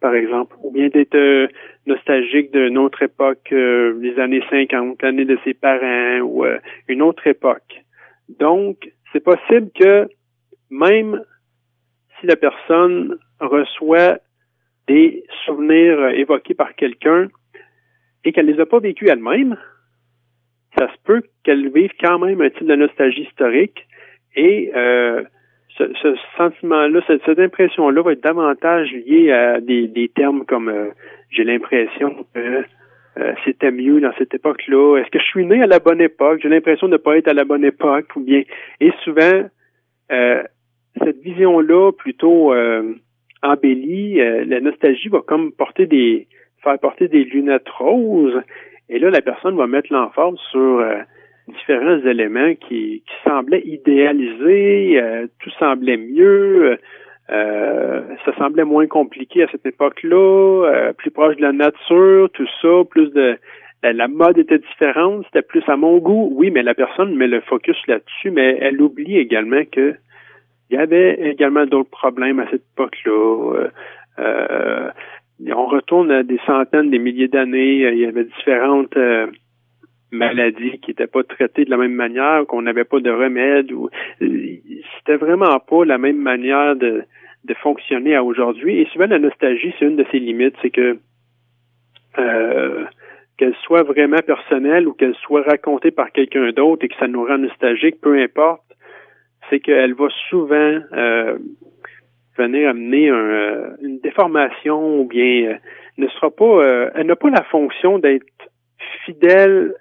par exemple, ou bien d'être euh, nostalgique d'une autre époque, euh, les années 50, l'année de ses parents, ou euh, une autre époque. Donc, c'est possible que même si la personne reçoit des souvenirs évoqués par quelqu'un et qu'elle ne les a pas vécus elle-même, ça se peut qu'elle vive quand même un type de nostalgie historique et euh, ce, ce sentiment-là, cette, cette impression-là va être davantage liée à des, des termes comme euh, j'ai l'impression que euh, c'était mieux dans cette époque-là. Est-ce que je suis né à la bonne époque? J'ai l'impression de ne pas être à la bonne époque, ou bien. Et souvent, euh, cette vision-là, plutôt euh, embellie, euh, la nostalgie va comme porter des faire porter des lunettes roses. Et là, la personne va mettre l'emphase sur euh, différents éléments qui, qui semblaient idéalisés, tout semblait mieux. Euh, ça semblait moins compliqué à cette époque-là, euh, plus proche de la nature, tout ça, plus de la, mode était différente, c'était plus à mon goût. Oui, mais la personne met le focus là-dessus, mais elle oublie également que il y avait également d'autres problèmes à cette époque-là. Euh, euh on retourne à des centaines, des milliers d'années. Il y avait différentes maladies qui n'étaient pas traitées de la même manière, qu'on n'avait pas de remède. Ou c'était vraiment pas la même manière de, de fonctionner à aujourd'hui. Et souvent la nostalgie, c'est une de ses limites, c'est que euh, qu'elle soit vraiment personnelle ou qu'elle soit racontée par quelqu'un d'autre et que ça nous rend nostalgique, peu importe, c'est qu'elle va souvent euh, venir amener un, euh, une déformation ou bien euh, ne sera pas, elle n'a pas la fonction d'être fidèle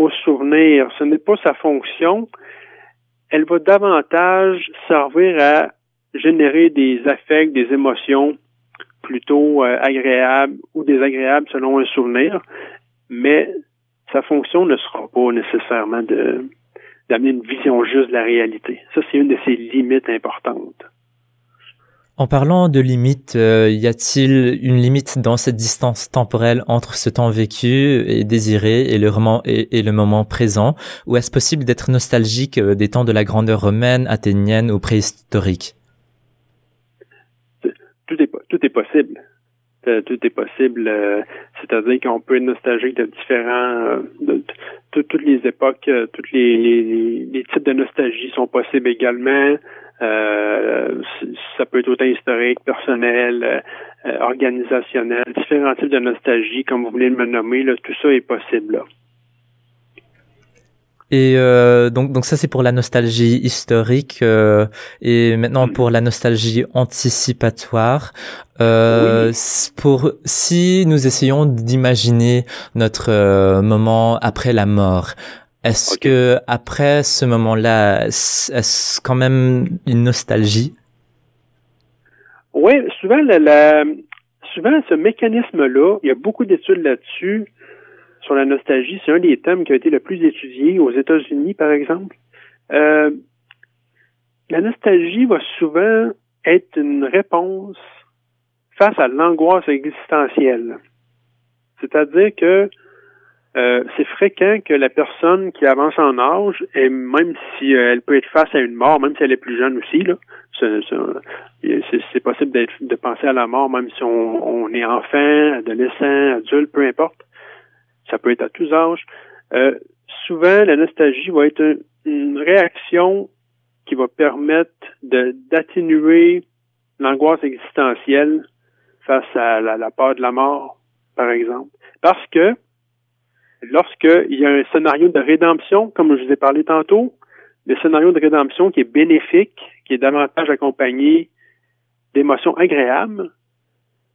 au souvenir. Ce n'est pas sa fonction. Elle va davantage servir à générer des affects, des émotions plutôt euh, agréables ou désagréables selon un souvenir, mais sa fonction ne sera pas nécessairement d'amener une vision juste de la réalité. Ça, c'est une de ses limites importantes. En parlant de limites, euh, y a-t-il une limite dans cette distance temporelle entre ce temps vécu et désiré et le moment, présent? Ou est-ce possible d'être nostalgique euh, des temps de la grandeur romaine, athénienne ou préhistorique? Tout est, possible. Euh, tout est possible. Euh, c'est-à-dire qu'on peut être nostalgique de différents, euh, de, toutes les époques, tous les, les, les, types de nostalgie sont possibles également. Euh, ça peut être autant historique, personnel, euh, organisationnel, différents types de nostalgie, comme vous voulez le nommer, là, tout ça est possible. Là. Et euh, donc, donc ça c'est pour la nostalgie historique euh, et maintenant mm. pour la nostalgie anticipatoire. Euh, oui. Pour si nous essayons d'imaginer notre euh, moment après la mort, est-ce okay. que après ce moment-là, est-ce quand même une nostalgie? Oui, souvent la, la, souvent ce mécanisme-là, il y a beaucoup d'études là-dessus sur la nostalgie. C'est un des thèmes qui a été le plus étudié aux États-Unis, par exemple. Euh, la nostalgie va souvent être une réponse face à l'angoisse existentielle. C'est-à-dire que euh, c'est fréquent que la personne qui avance en âge, et même si euh, elle peut être face à une mort, même si elle est plus jeune aussi, là, c'est possible de penser à la mort, même si on, est enfant, adolescent, adulte, peu importe ça peut être à tous âges. Euh, souvent, la nostalgie va être une réaction qui va permettre d'atténuer l'angoisse existentielle face à la, la peur de la mort, par exemple. Parce que lorsqu'il y a un scénario de rédemption, comme je vous ai parlé tantôt, le scénario de rédemption qui est bénéfique, qui est davantage accompagné d'émotions agréables,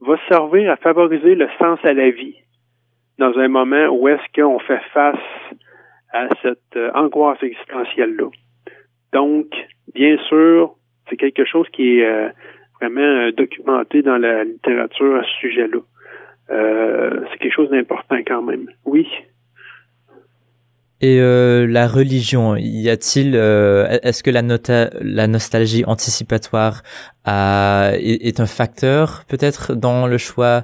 va servir à favoriser le sens à la vie dans un moment où est-ce qu'on fait face à cette euh, angoisse existentielle-là. Donc, bien sûr, c'est quelque chose qui est euh, vraiment euh, documenté dans la littérature à ce sujet-là. c'est quelque chose d'important quand même. Oui? Et euh, la religion, y a-t-il, euh, est-ce que la, nostalgie anticipatoire a, est, un facteur peut-être dans le choix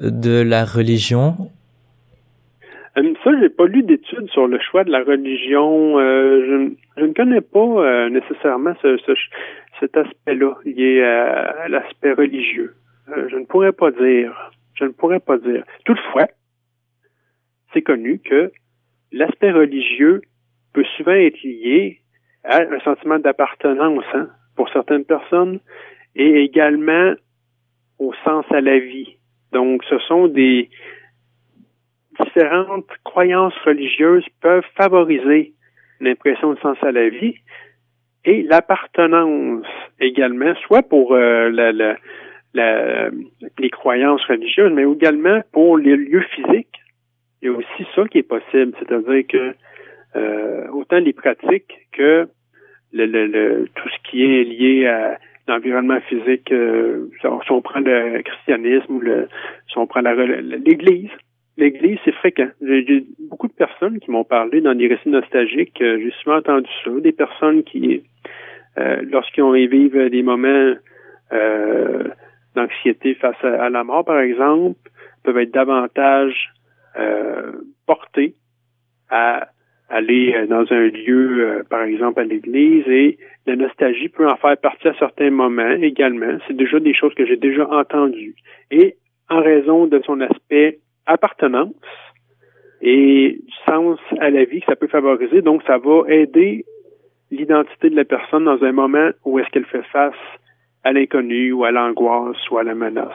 de la religion? Euh, Ça, j'ai pas lu d'études sur le choix de la religion. Je, je, ne connais pas nécessairement ce, ce, cet aspect-là lié à, à l'aspect religieux. je ne pourrais pas dire. Je ne pourrais pas dire. Toutefois, c'est connu que l'aspect religieux peut souvent être lié à un sentiment d'appartenance hein, pour certaines personnes et également au sens à la vie. Donc, ce sont des différentes croyances religieuses peuvent favoriser l'impression de sens à la vie et l'appartenance également, soit pour euh, la, la, la, les croyances religieuses, mais également pour les lieux physiques il y a aussi ça qui est possible, c'est-à-dire que euh, autant les pratiques que le, le, le, tout ce qui est lié à l'environnement physique, euh, si on prend le christianisme ou le, si on prend l'Église, l'Église, c'est fréquent. J'ai beaucoup de personnes qui m'ont parlé dans des récits nostalgiques. Euh, j'ai souvent entendu ça. Des personnes qui, euh, lorsqu'ils ont vivent des moments euh, d'anxiété face à, la mort, par exemple, peuvent être davantage porté à aller euh, dans un lieu, euh, par exemple à l'église, et la nostalgie peut en faire partie à certains moments également. C'est déjà des choses que j'ai déjà entendues. Et en raison de son aspect appartenance et du sens à la vie que ça peut favoriser, donc ça va aider l'identité de la personne dans un moment où est-ce qu'elle fait face à l'inconnu ou à l'angoisse ou à la menace.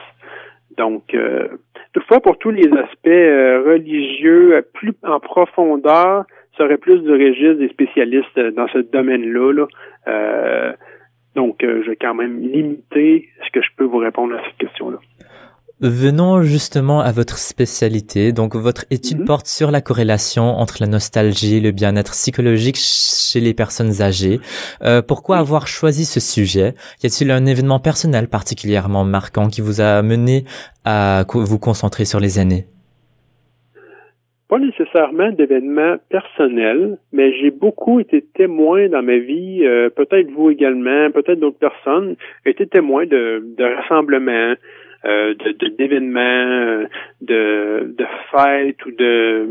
Donc, euh, toutefois, pour tous les aspects euh, religieux euh, plus en profondeur, ça aurait plus de registre des spécialistes dans ce domaine-là. Là. donc, je vais quand même limiter ce que je peux vous répondre à cette question-là. Venons justement à votre spécialité. Donc, votre étude mhm. porte sur la corrélation entre la nostalgie et le bien-être psychologique chez les personnes âgées. Euh, pourquoi avoir choisi ce sujet? Y a-t-il un événement personnel particulièrement marquant qui vous a mené à vous concentrer sur les aînés Pas nécessairement d'événements personnels, mais j'ai beaucoup été témoin dans ma vie, euh, peut-être vous également, peut-être d'autres personnes, été témoin de, de rassemblements euh, de d'événements, euh, de, de fêtes ou de,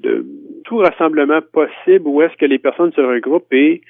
de tout rassemblement possible où est-ce que les personnes se regroupent et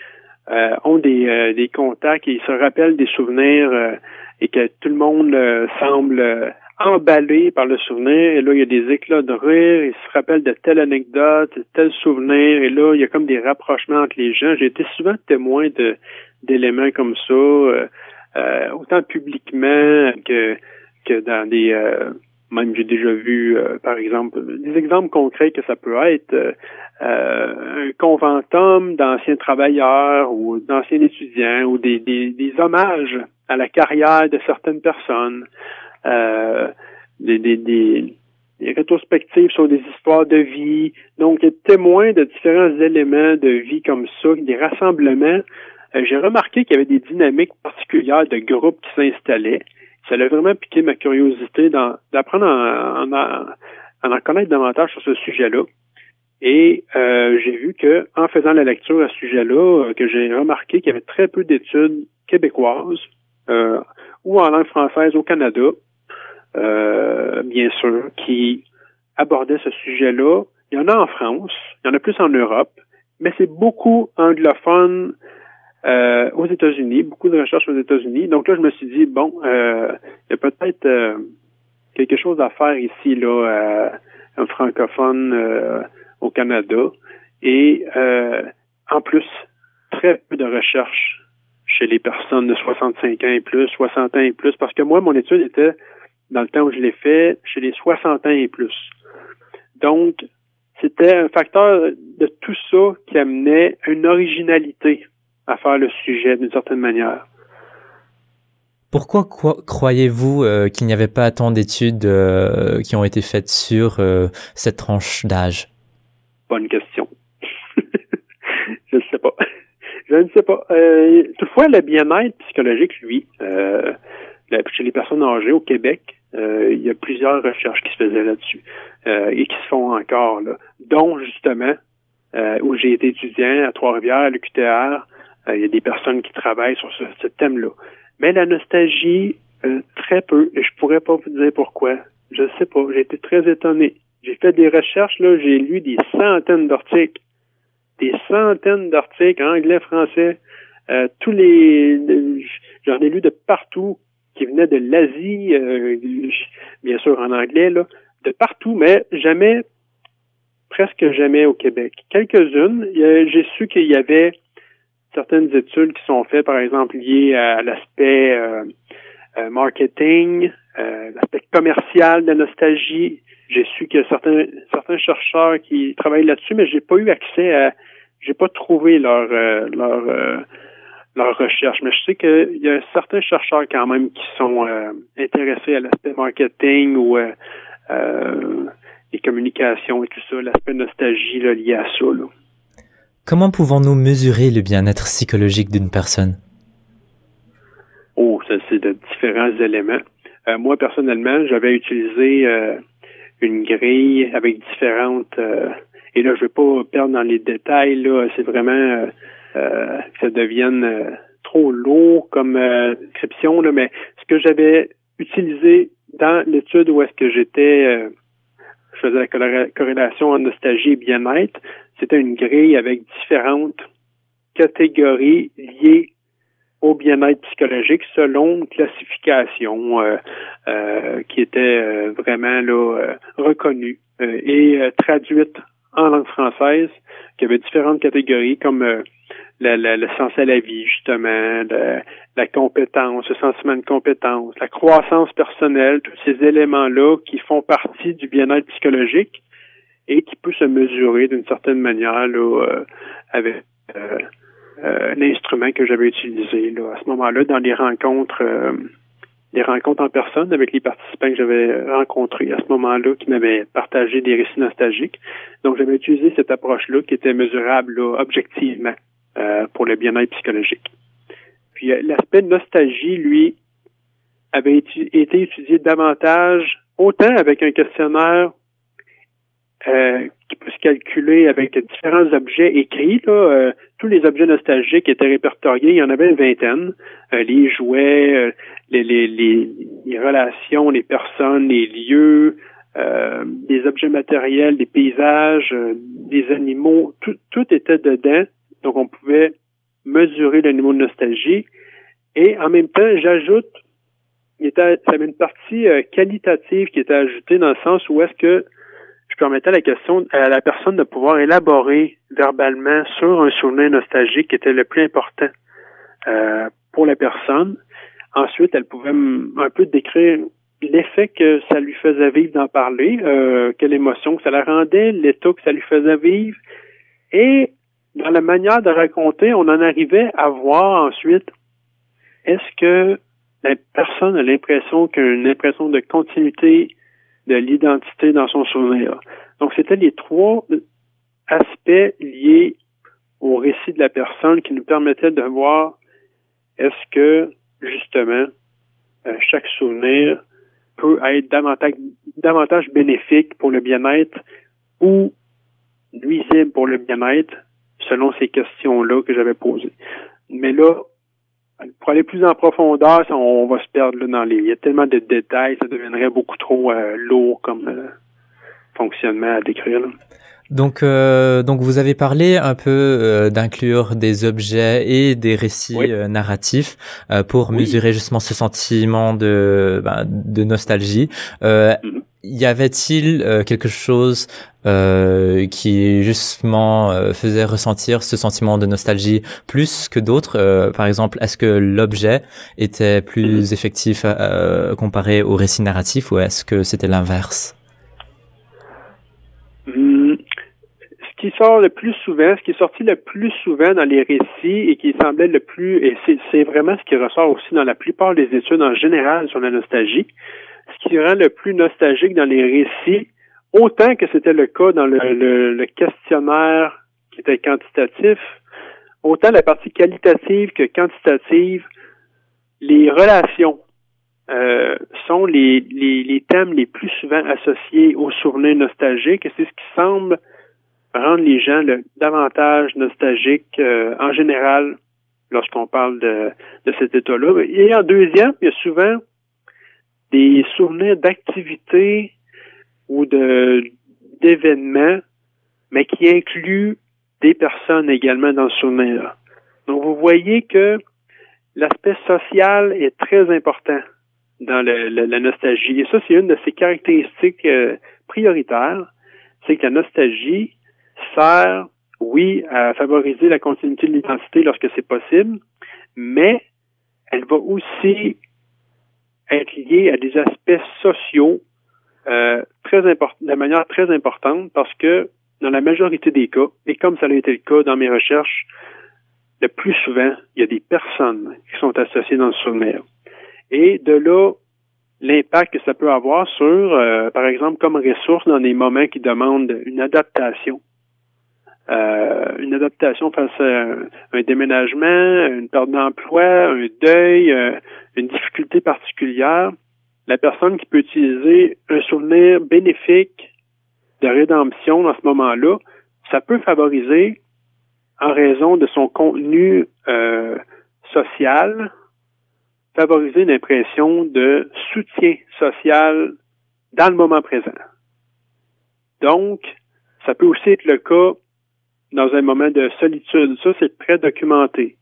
euh, ont des, des contacts et se rappellent des souvenirs et que tout le monde semble emballé par le souvenir. Et là, il y a des éclats de rire, ils se rappellent de telle anecdote, tel souvenir, et là, il y a comme des rapprochements entre les gens. J'ai été souvent témoin de d'éléments comme ça, autant publiquement que que dans des euh, même j'ai déjà vu, euh, par exemple, des exemples concrets que ça peut être euh, un conventum d'anciens travailleurs ou d'anciens étudiants ou des, des, des, hommages à la carrière de certaines personnes, des, des, des, rétrospectives sur des histoires de vie. Donc, être témoin de différents éléments de vie comme ça, des rassemblements. j'ai remarqué qu'il y avait des dynamiques particulières de groupes qui s'installaient ça a vraiment piqué ma curiosité d'apprendre à, en, connaître davantage sur ce sujet-là. Et euh, j'ai vu que en faisant la lecture à ce sujet-là, euh, que j'ai remarqué qu'il y avait très peu d'études québécoises euh, ou en langue française au Canada, bien sûr, qui abordaient ce sujet-là. Il y en a en France, il y en a plus en Europe, mais c'est beaucoup anglophone euh, aux États-Unis, beaucoup de recherches aux États-Unis. Donc là, je me suis dit, bon, euh, il y a peut-être euh, quelque chose à faire ici, là, un francophone au Canada. Et en plus, très peu de recherches chez les personnes de 65 ans et plus, 60 ans et plus, parce que moi, mon étude était, dans le temps où je l'ai fait, chez les 60 ans et plus. Donc, c'était un facteur de tout ça qui amenait une originalité à faire le sujet d'une certaine manière. Pourquoi croyez-vous euh, qu'il n'y avait pas tant d'études euh, qui ont été faites sur euh, cette tranche d'âge? Bonne question. je ne sais pas. Je ne sais pas. toutefois, le bien-être psychologique, lui, chez les personnes âgées au Québec, il y a plusieurs recherches qui se faisaient là-dessus et qui se font encore, là, dont justement où j'ai été étudiant à Trois-Rivières, à l'UQTR, il y a des personnes qui travaillent sur ce thème-là. Mais la nostalgie, euh, très peu. Et je pourrais pas vous dire pourquoi. Je sais pas. J'ai été très étonné. J'ai fait des recherches, là, j'ai lu des centaines d'articles. Des centaines d'articles, anglais, français. Euh, tous les, j'en ai lu de partout, qui venaient de l'Asie, euh, bien sûr en anglais, là, de partout, mais jamais, presque jamais au Québec. Quelques-unes. J'ai su qu'il y avait certaines études qui sont faites, par exemple, liées à l'aspect euh, euh, marketing, euh, l'aspect commercial de la nostalgie. J'ai su qu'il y a certains, certains chercheurs qui travaillent là-dessus, mais j'ai pas eu accès à, j'ai pas trouvé leur leur leur recherche. Mais je sais qu'il y a certains chercheurs quand même qui sont intéressés à l'aspect marketing ou les communications et tout ça, l'aspect nostalgie là, lié à ça. Là. Comment pouvons-nous mesurer le bien-être psychologique d'une personne? Oh, ça c'est de différents éléments. Euh, moi, personnellement, j'avais utilisé euh, une grille avec différentes euh, et là, je vais pas perdre dans les détails, là, c'est vraiment que ça devienne trop lourd comme description, mais ce que j'avais utilisé dans l'étude où est-ce que j'étais je faisais la corrélation en nostalgie et bien-être, c'était une grille avec différentes catégories liées au bien-être psychologique selon une classification euh, euh, qui était euh, vraiment là, reconnue et traduite en langue française, qui avait différentes catégories comme le sens à la vie, justement, la compétence, le sentiment de compétence, la croissance personnelle, tous ces éléments-là qui font partie du bien-être psychologique et qui peut se mesurer d'une certaine manière là, euh, avec euh, euh, l'instrument que j'avais utilisé là, à ce moment-là dans les rencontres les rencontres en personne avec les participants que j'avais rencontrés à ce moment-là qui m'avaient partagé des récits nostalgiques. Donc j'avais utilisé cette approche-là qui était mesurable objectivement pour le bien-être psychologique. Puis l'aspect nostalgie, lui, avait été étudié davantage autant avec un questionnaire euh, qui peut se calculer avec différents objets écrits. Là, euh, tous les objets nostalgiques étaient répertoriés. Il y en avait une vingtaine. Euh, les jouets, les, les, les, relations, les personnes, les lieux, des objets matériels, des paysages, des animaux. Tout, tout était dedans. Donc, on pouvait mesurer le niveau de nostalgie. Et en même temps, j'ajoute, il ça avait une partie qualitative qui était ajoutée dans le sens où est-ce que je permettais à la question à la personne de pouvoir élaborer verbalement sur un souvenir nostalgique qui était le plus important euh, pour la personne. Ensuite, elle pouvait un peu décrire l'effet que ça lui faisait vivre d'en parler, euh, quelle émotion que ça la rendait, l'état que ça lui faisait vivre. Et dans la manière de raconter, on en arrivait à voir ensuite est-ce que la personne a l'impression qu'une impression de continuité de l'identité dans son souvenir. Donc, c'était les trois aspects liés au récit de la personne qui nous permettaient de voir est-ce que, justement, euh, chaque souvenir peut être davantage, davantage bénéfique pour le bien-être ou nuisible pour le bien-être selon ces questions-là que j'avais posées. Mais là, pour aller plus en profondeur, on va se perdre là, dans les. Il y a tellement de détails, ça deviendrait beaucoup trop euh, lourd comme euh, fonctionnement à décrire. Donc, euh, donc vous avez parlé un peu d'inclure des objets et des récits narratifs pour mesurer justement ce sentiment de, ben, de nostalgie. Mm-hmm. Y avait-il euh, quelque chose euh, qui justement euh, faisait ressentir ce sentiment de nostalgie plus que d'autres? Euh, Par exemple, est-ce que l'objet était plus effectif euh, comparé au récit narratif ou est-ce que c'était l'inverse? Hum, Ce qui sort le plus souvent, ce qui est sorti le plus souvent dans les récits et qui semblait le plus, et c'est vraiment ce qui ressort aussi dans la plupart des études en général sur la nostalgie, qui rend le plus nostalgique dans les récits, autant que c'était le cas dans le, le- le questionnaire qui était quantitatif, autant la partie qualitative que quantitative, les relations euh, sont les, les, les thèmes les plus souvent associés aux souvenirs nostalgiques et c'est ce qui semble rendre les gens davantage nostalgiques euh, en général lorsqu'on parle de, de cet état-là. Et en deuxième, il y a souvent des souvenirs d'activités ou de d'événements, mais qui incluent des personnes également dans le souvenir. Donc vous voyez que l'aspect social est très important dans la nostalgie. Et ça, c'est une de ses caractéristiques euh, prioritaires, c'est que la nostalgie sert, oui, à favoriser la continuité de l'identité lorsque c'est possible, mais elle va aussi être liée à des aspects sociaux euh, très de manière très importante parce que dans la majorité des cas, et comme ça a été le cas dans mes recherches, le plus souvent, il y a des personnes qui sont associées dans le souvenir. Et de là, l'impact que ça peut avoir sur, euh, par exemple, comme ressource dans des moments qui demandent une adaptation. Euh, une adaptation face à un, déménagement, une perte d'emploi, un deuil, euh, une difficulté particulière. La personne qui peut utiliser un souvenir bénéfique de rédemption dans ce moment-là, ça peut favoriser, en raison de son contenu euh, social, favoriser une impression de soutien social dans le moment présent. Donc, ça peut aussi être le cas dans un moment de solitude. Ça, c'est très documenté.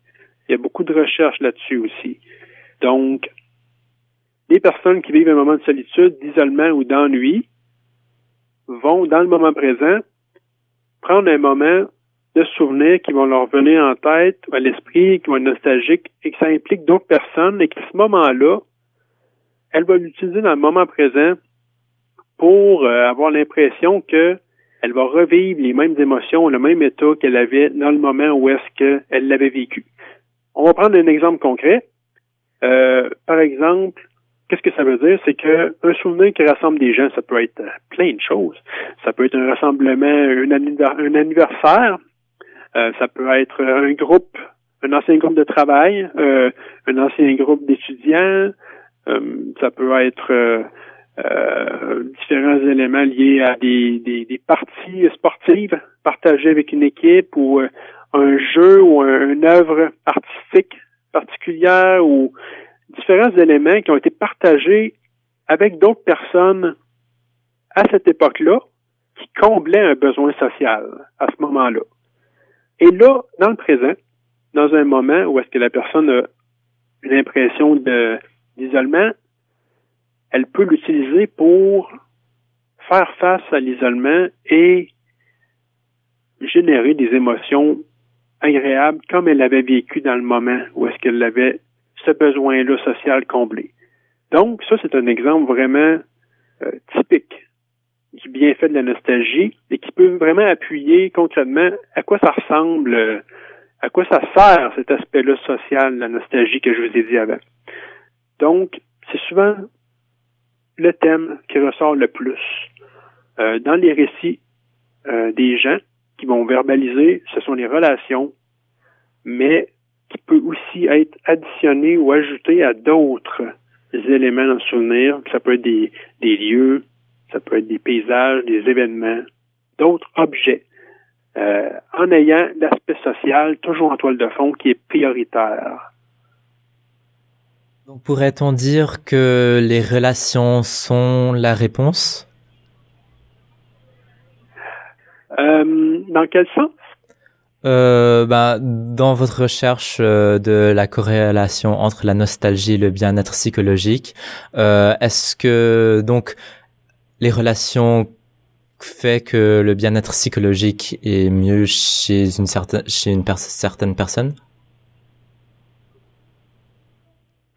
Il y a beaucoup de recherches là-dessus aussi. Donc, les personnes qui vivent un moment de solitude, d'isolement ou d'ennui vont, dans le moment présent, prendre un moment de souvenirs qui vont leur venir en tête, à l'esprit, qui vont être nostalgiques, et que ça implique d'autres personnes, et qu'à ce moment-là, elle va l'utiliser dans le moment présent pour euh, avoir l'impression que elle va revivre les mêmes émotions, le même état qu'elle avait dans le moment où est-ce qu'elle l'avait vécu. On va prendre un exemple concret. Euh, par exemple, qu'est-ce que ça veut dire? C'est que un souvenir qui rassemble des gens, ça peut être plein de choses. Ça peut être un rassemblement, un, anniver- un anniversaire, euh, ça peut être un groupe, un ancien groupe de travail, euh, un ancien groupe d'étudiants, euh, ça peut être euh, différents éléments liés à des, des, des parties sportives partagées avec une équipe ou euh, un jeu ou un- une œuvre artistique particulière ou différents éléments qui ont été partagés avec d'autres personnes à cette époque-là qui comblaient un besoin social à ce moment-là. Et là, dans le présent, dans un moment où est-ce que la personne a une impression d'isolement, elle peut l'utiliser pour faire face à l'isolement et générer des émotions agréables comme elle l'avait vécu dans le moment où est-ce qu'elle avait ce besoin-là social comblé. Donc, ça, c'est un exemple vraiment euh, typique du bienfait de la nostalgie et qui peut vraiment appuyer concrètement à quoi ça ressemble, à quoi ça sert cet aspect-là social la nostalgie que je vous ai dit avant. Donc, c'est souvent le thème qui ressort le plus. Euh, dans les récits euh, des gens qui vont verbaliser, ce sont les relations, mais qui peut aussi être additionné ou ajouté à d'autres éléments dans souvenir. Ça peut être des, des lieux, ça peut être des paysages, des événements, d'autres objets, euh, en ayant l'aspect social toujours en toile de fond qui est prioritaire. Donc pourrait-on dire que les relations sont la réponse? Euh, dans quel sens? euh, bah, Dans votre recherche euh, de la corrélation entre la nostalgie et le bien-être psychologique, euh, est-ce que donc les relations fait que le bien-être psychologique est mieux chez une certaine, chez une certaine personne?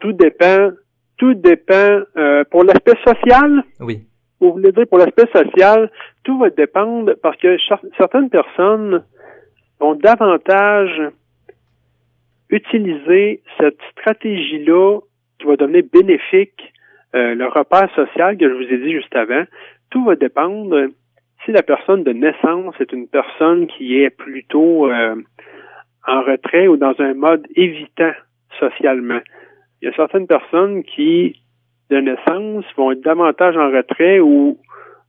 Tout dépend, tout dépend, euh, pour l'aspect social? Oui. Vous voulez dire pour l'aspect social, tout va dépendre parce que certaines personnes vont davantage utiliser cette stratégie-là qui va devenir bénéfique, euh, le repère social que je vous ai dit juste avant. Tout va dépendre si la personne de naissance est une personne qui est plutôt euh, en retrait ou dans un mode évitant socialement. Il y a certaines personnes qui, de naissance, vont être davantage en retrait ou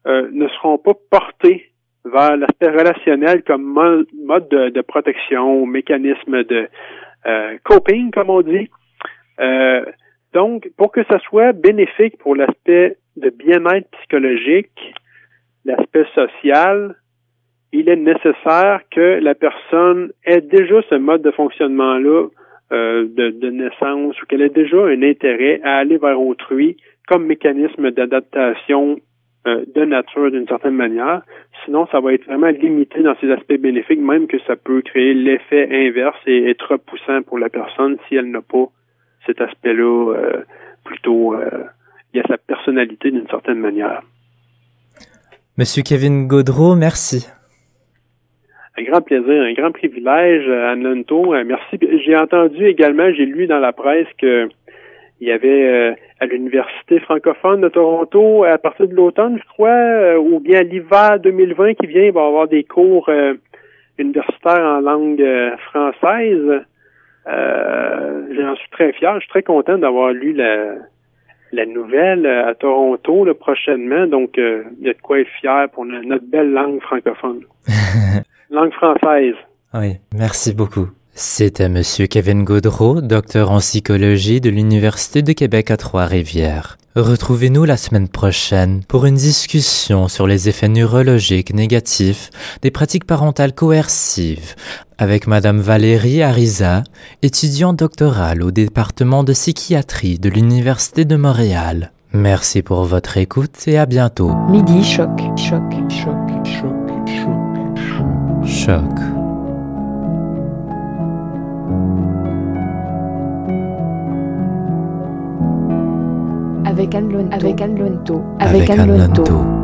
euh, ne seront pas portées vers l'aspect relationnel comme mode, de, protection ou mécanisme de euh, coping, comme on dit. donc, pour que ça soit bénéfique pour l'aspect de bien-être psychologique, l'aspect social, il est nécessaire que la personne ait déjà ce mode de fonctionnement-là euh, de, naissance ou qu'elle ait déjà un intérêt à aller vers autrui comme mécanisme d'adaptation euh, de nature d'une certaine manière. Sinon, ça va être vraiment limité dans ses aspects bénéfiques, même que ça peut créer l'effet inverse et être repoussant pour la personne si elle n'a pas cet aspect-là euh, plutôt il y a sa personnalité d'une certaine manière. Monsieur Kevin Gaudreau, merci. Un grand plaisir, un grand privilège, euh, Anne euh, Merci. J'ai entendu également, j'ai lu dans la presse que il y avait euh, à l'Université francophone de Toronto, à partir de l'automne, je crois, ou bien l'hiver 2020 qui vient, il va y avoir des cours universitaires en langue française. J'en suis très fier. Je suis très content d'avoir lu la, la nouvelle euh, à Toronto prochainement. Donc, euh, il y a de quoi être fier pour notre belle langue francophone. langue française. Oui, merci beaucoup. C'était Monsieur Kevin Gaudreau, docteur en psychologie de l'Université de Québec à Trois-Rivières. Retrouvez-nous la semaine prochaine pour une discussion sur les effets neurologiques négatifs des pratiques parentales coercives avec Madame Valérie Ariza, étudiante doctorale au département de psychiatrie de l'Université de Montréal. Merci pour votre écoute et à bientôt. Midi choc, choc, choc, choc, choc. Choc. avec Anne Lonto. Avec Anne Lonto.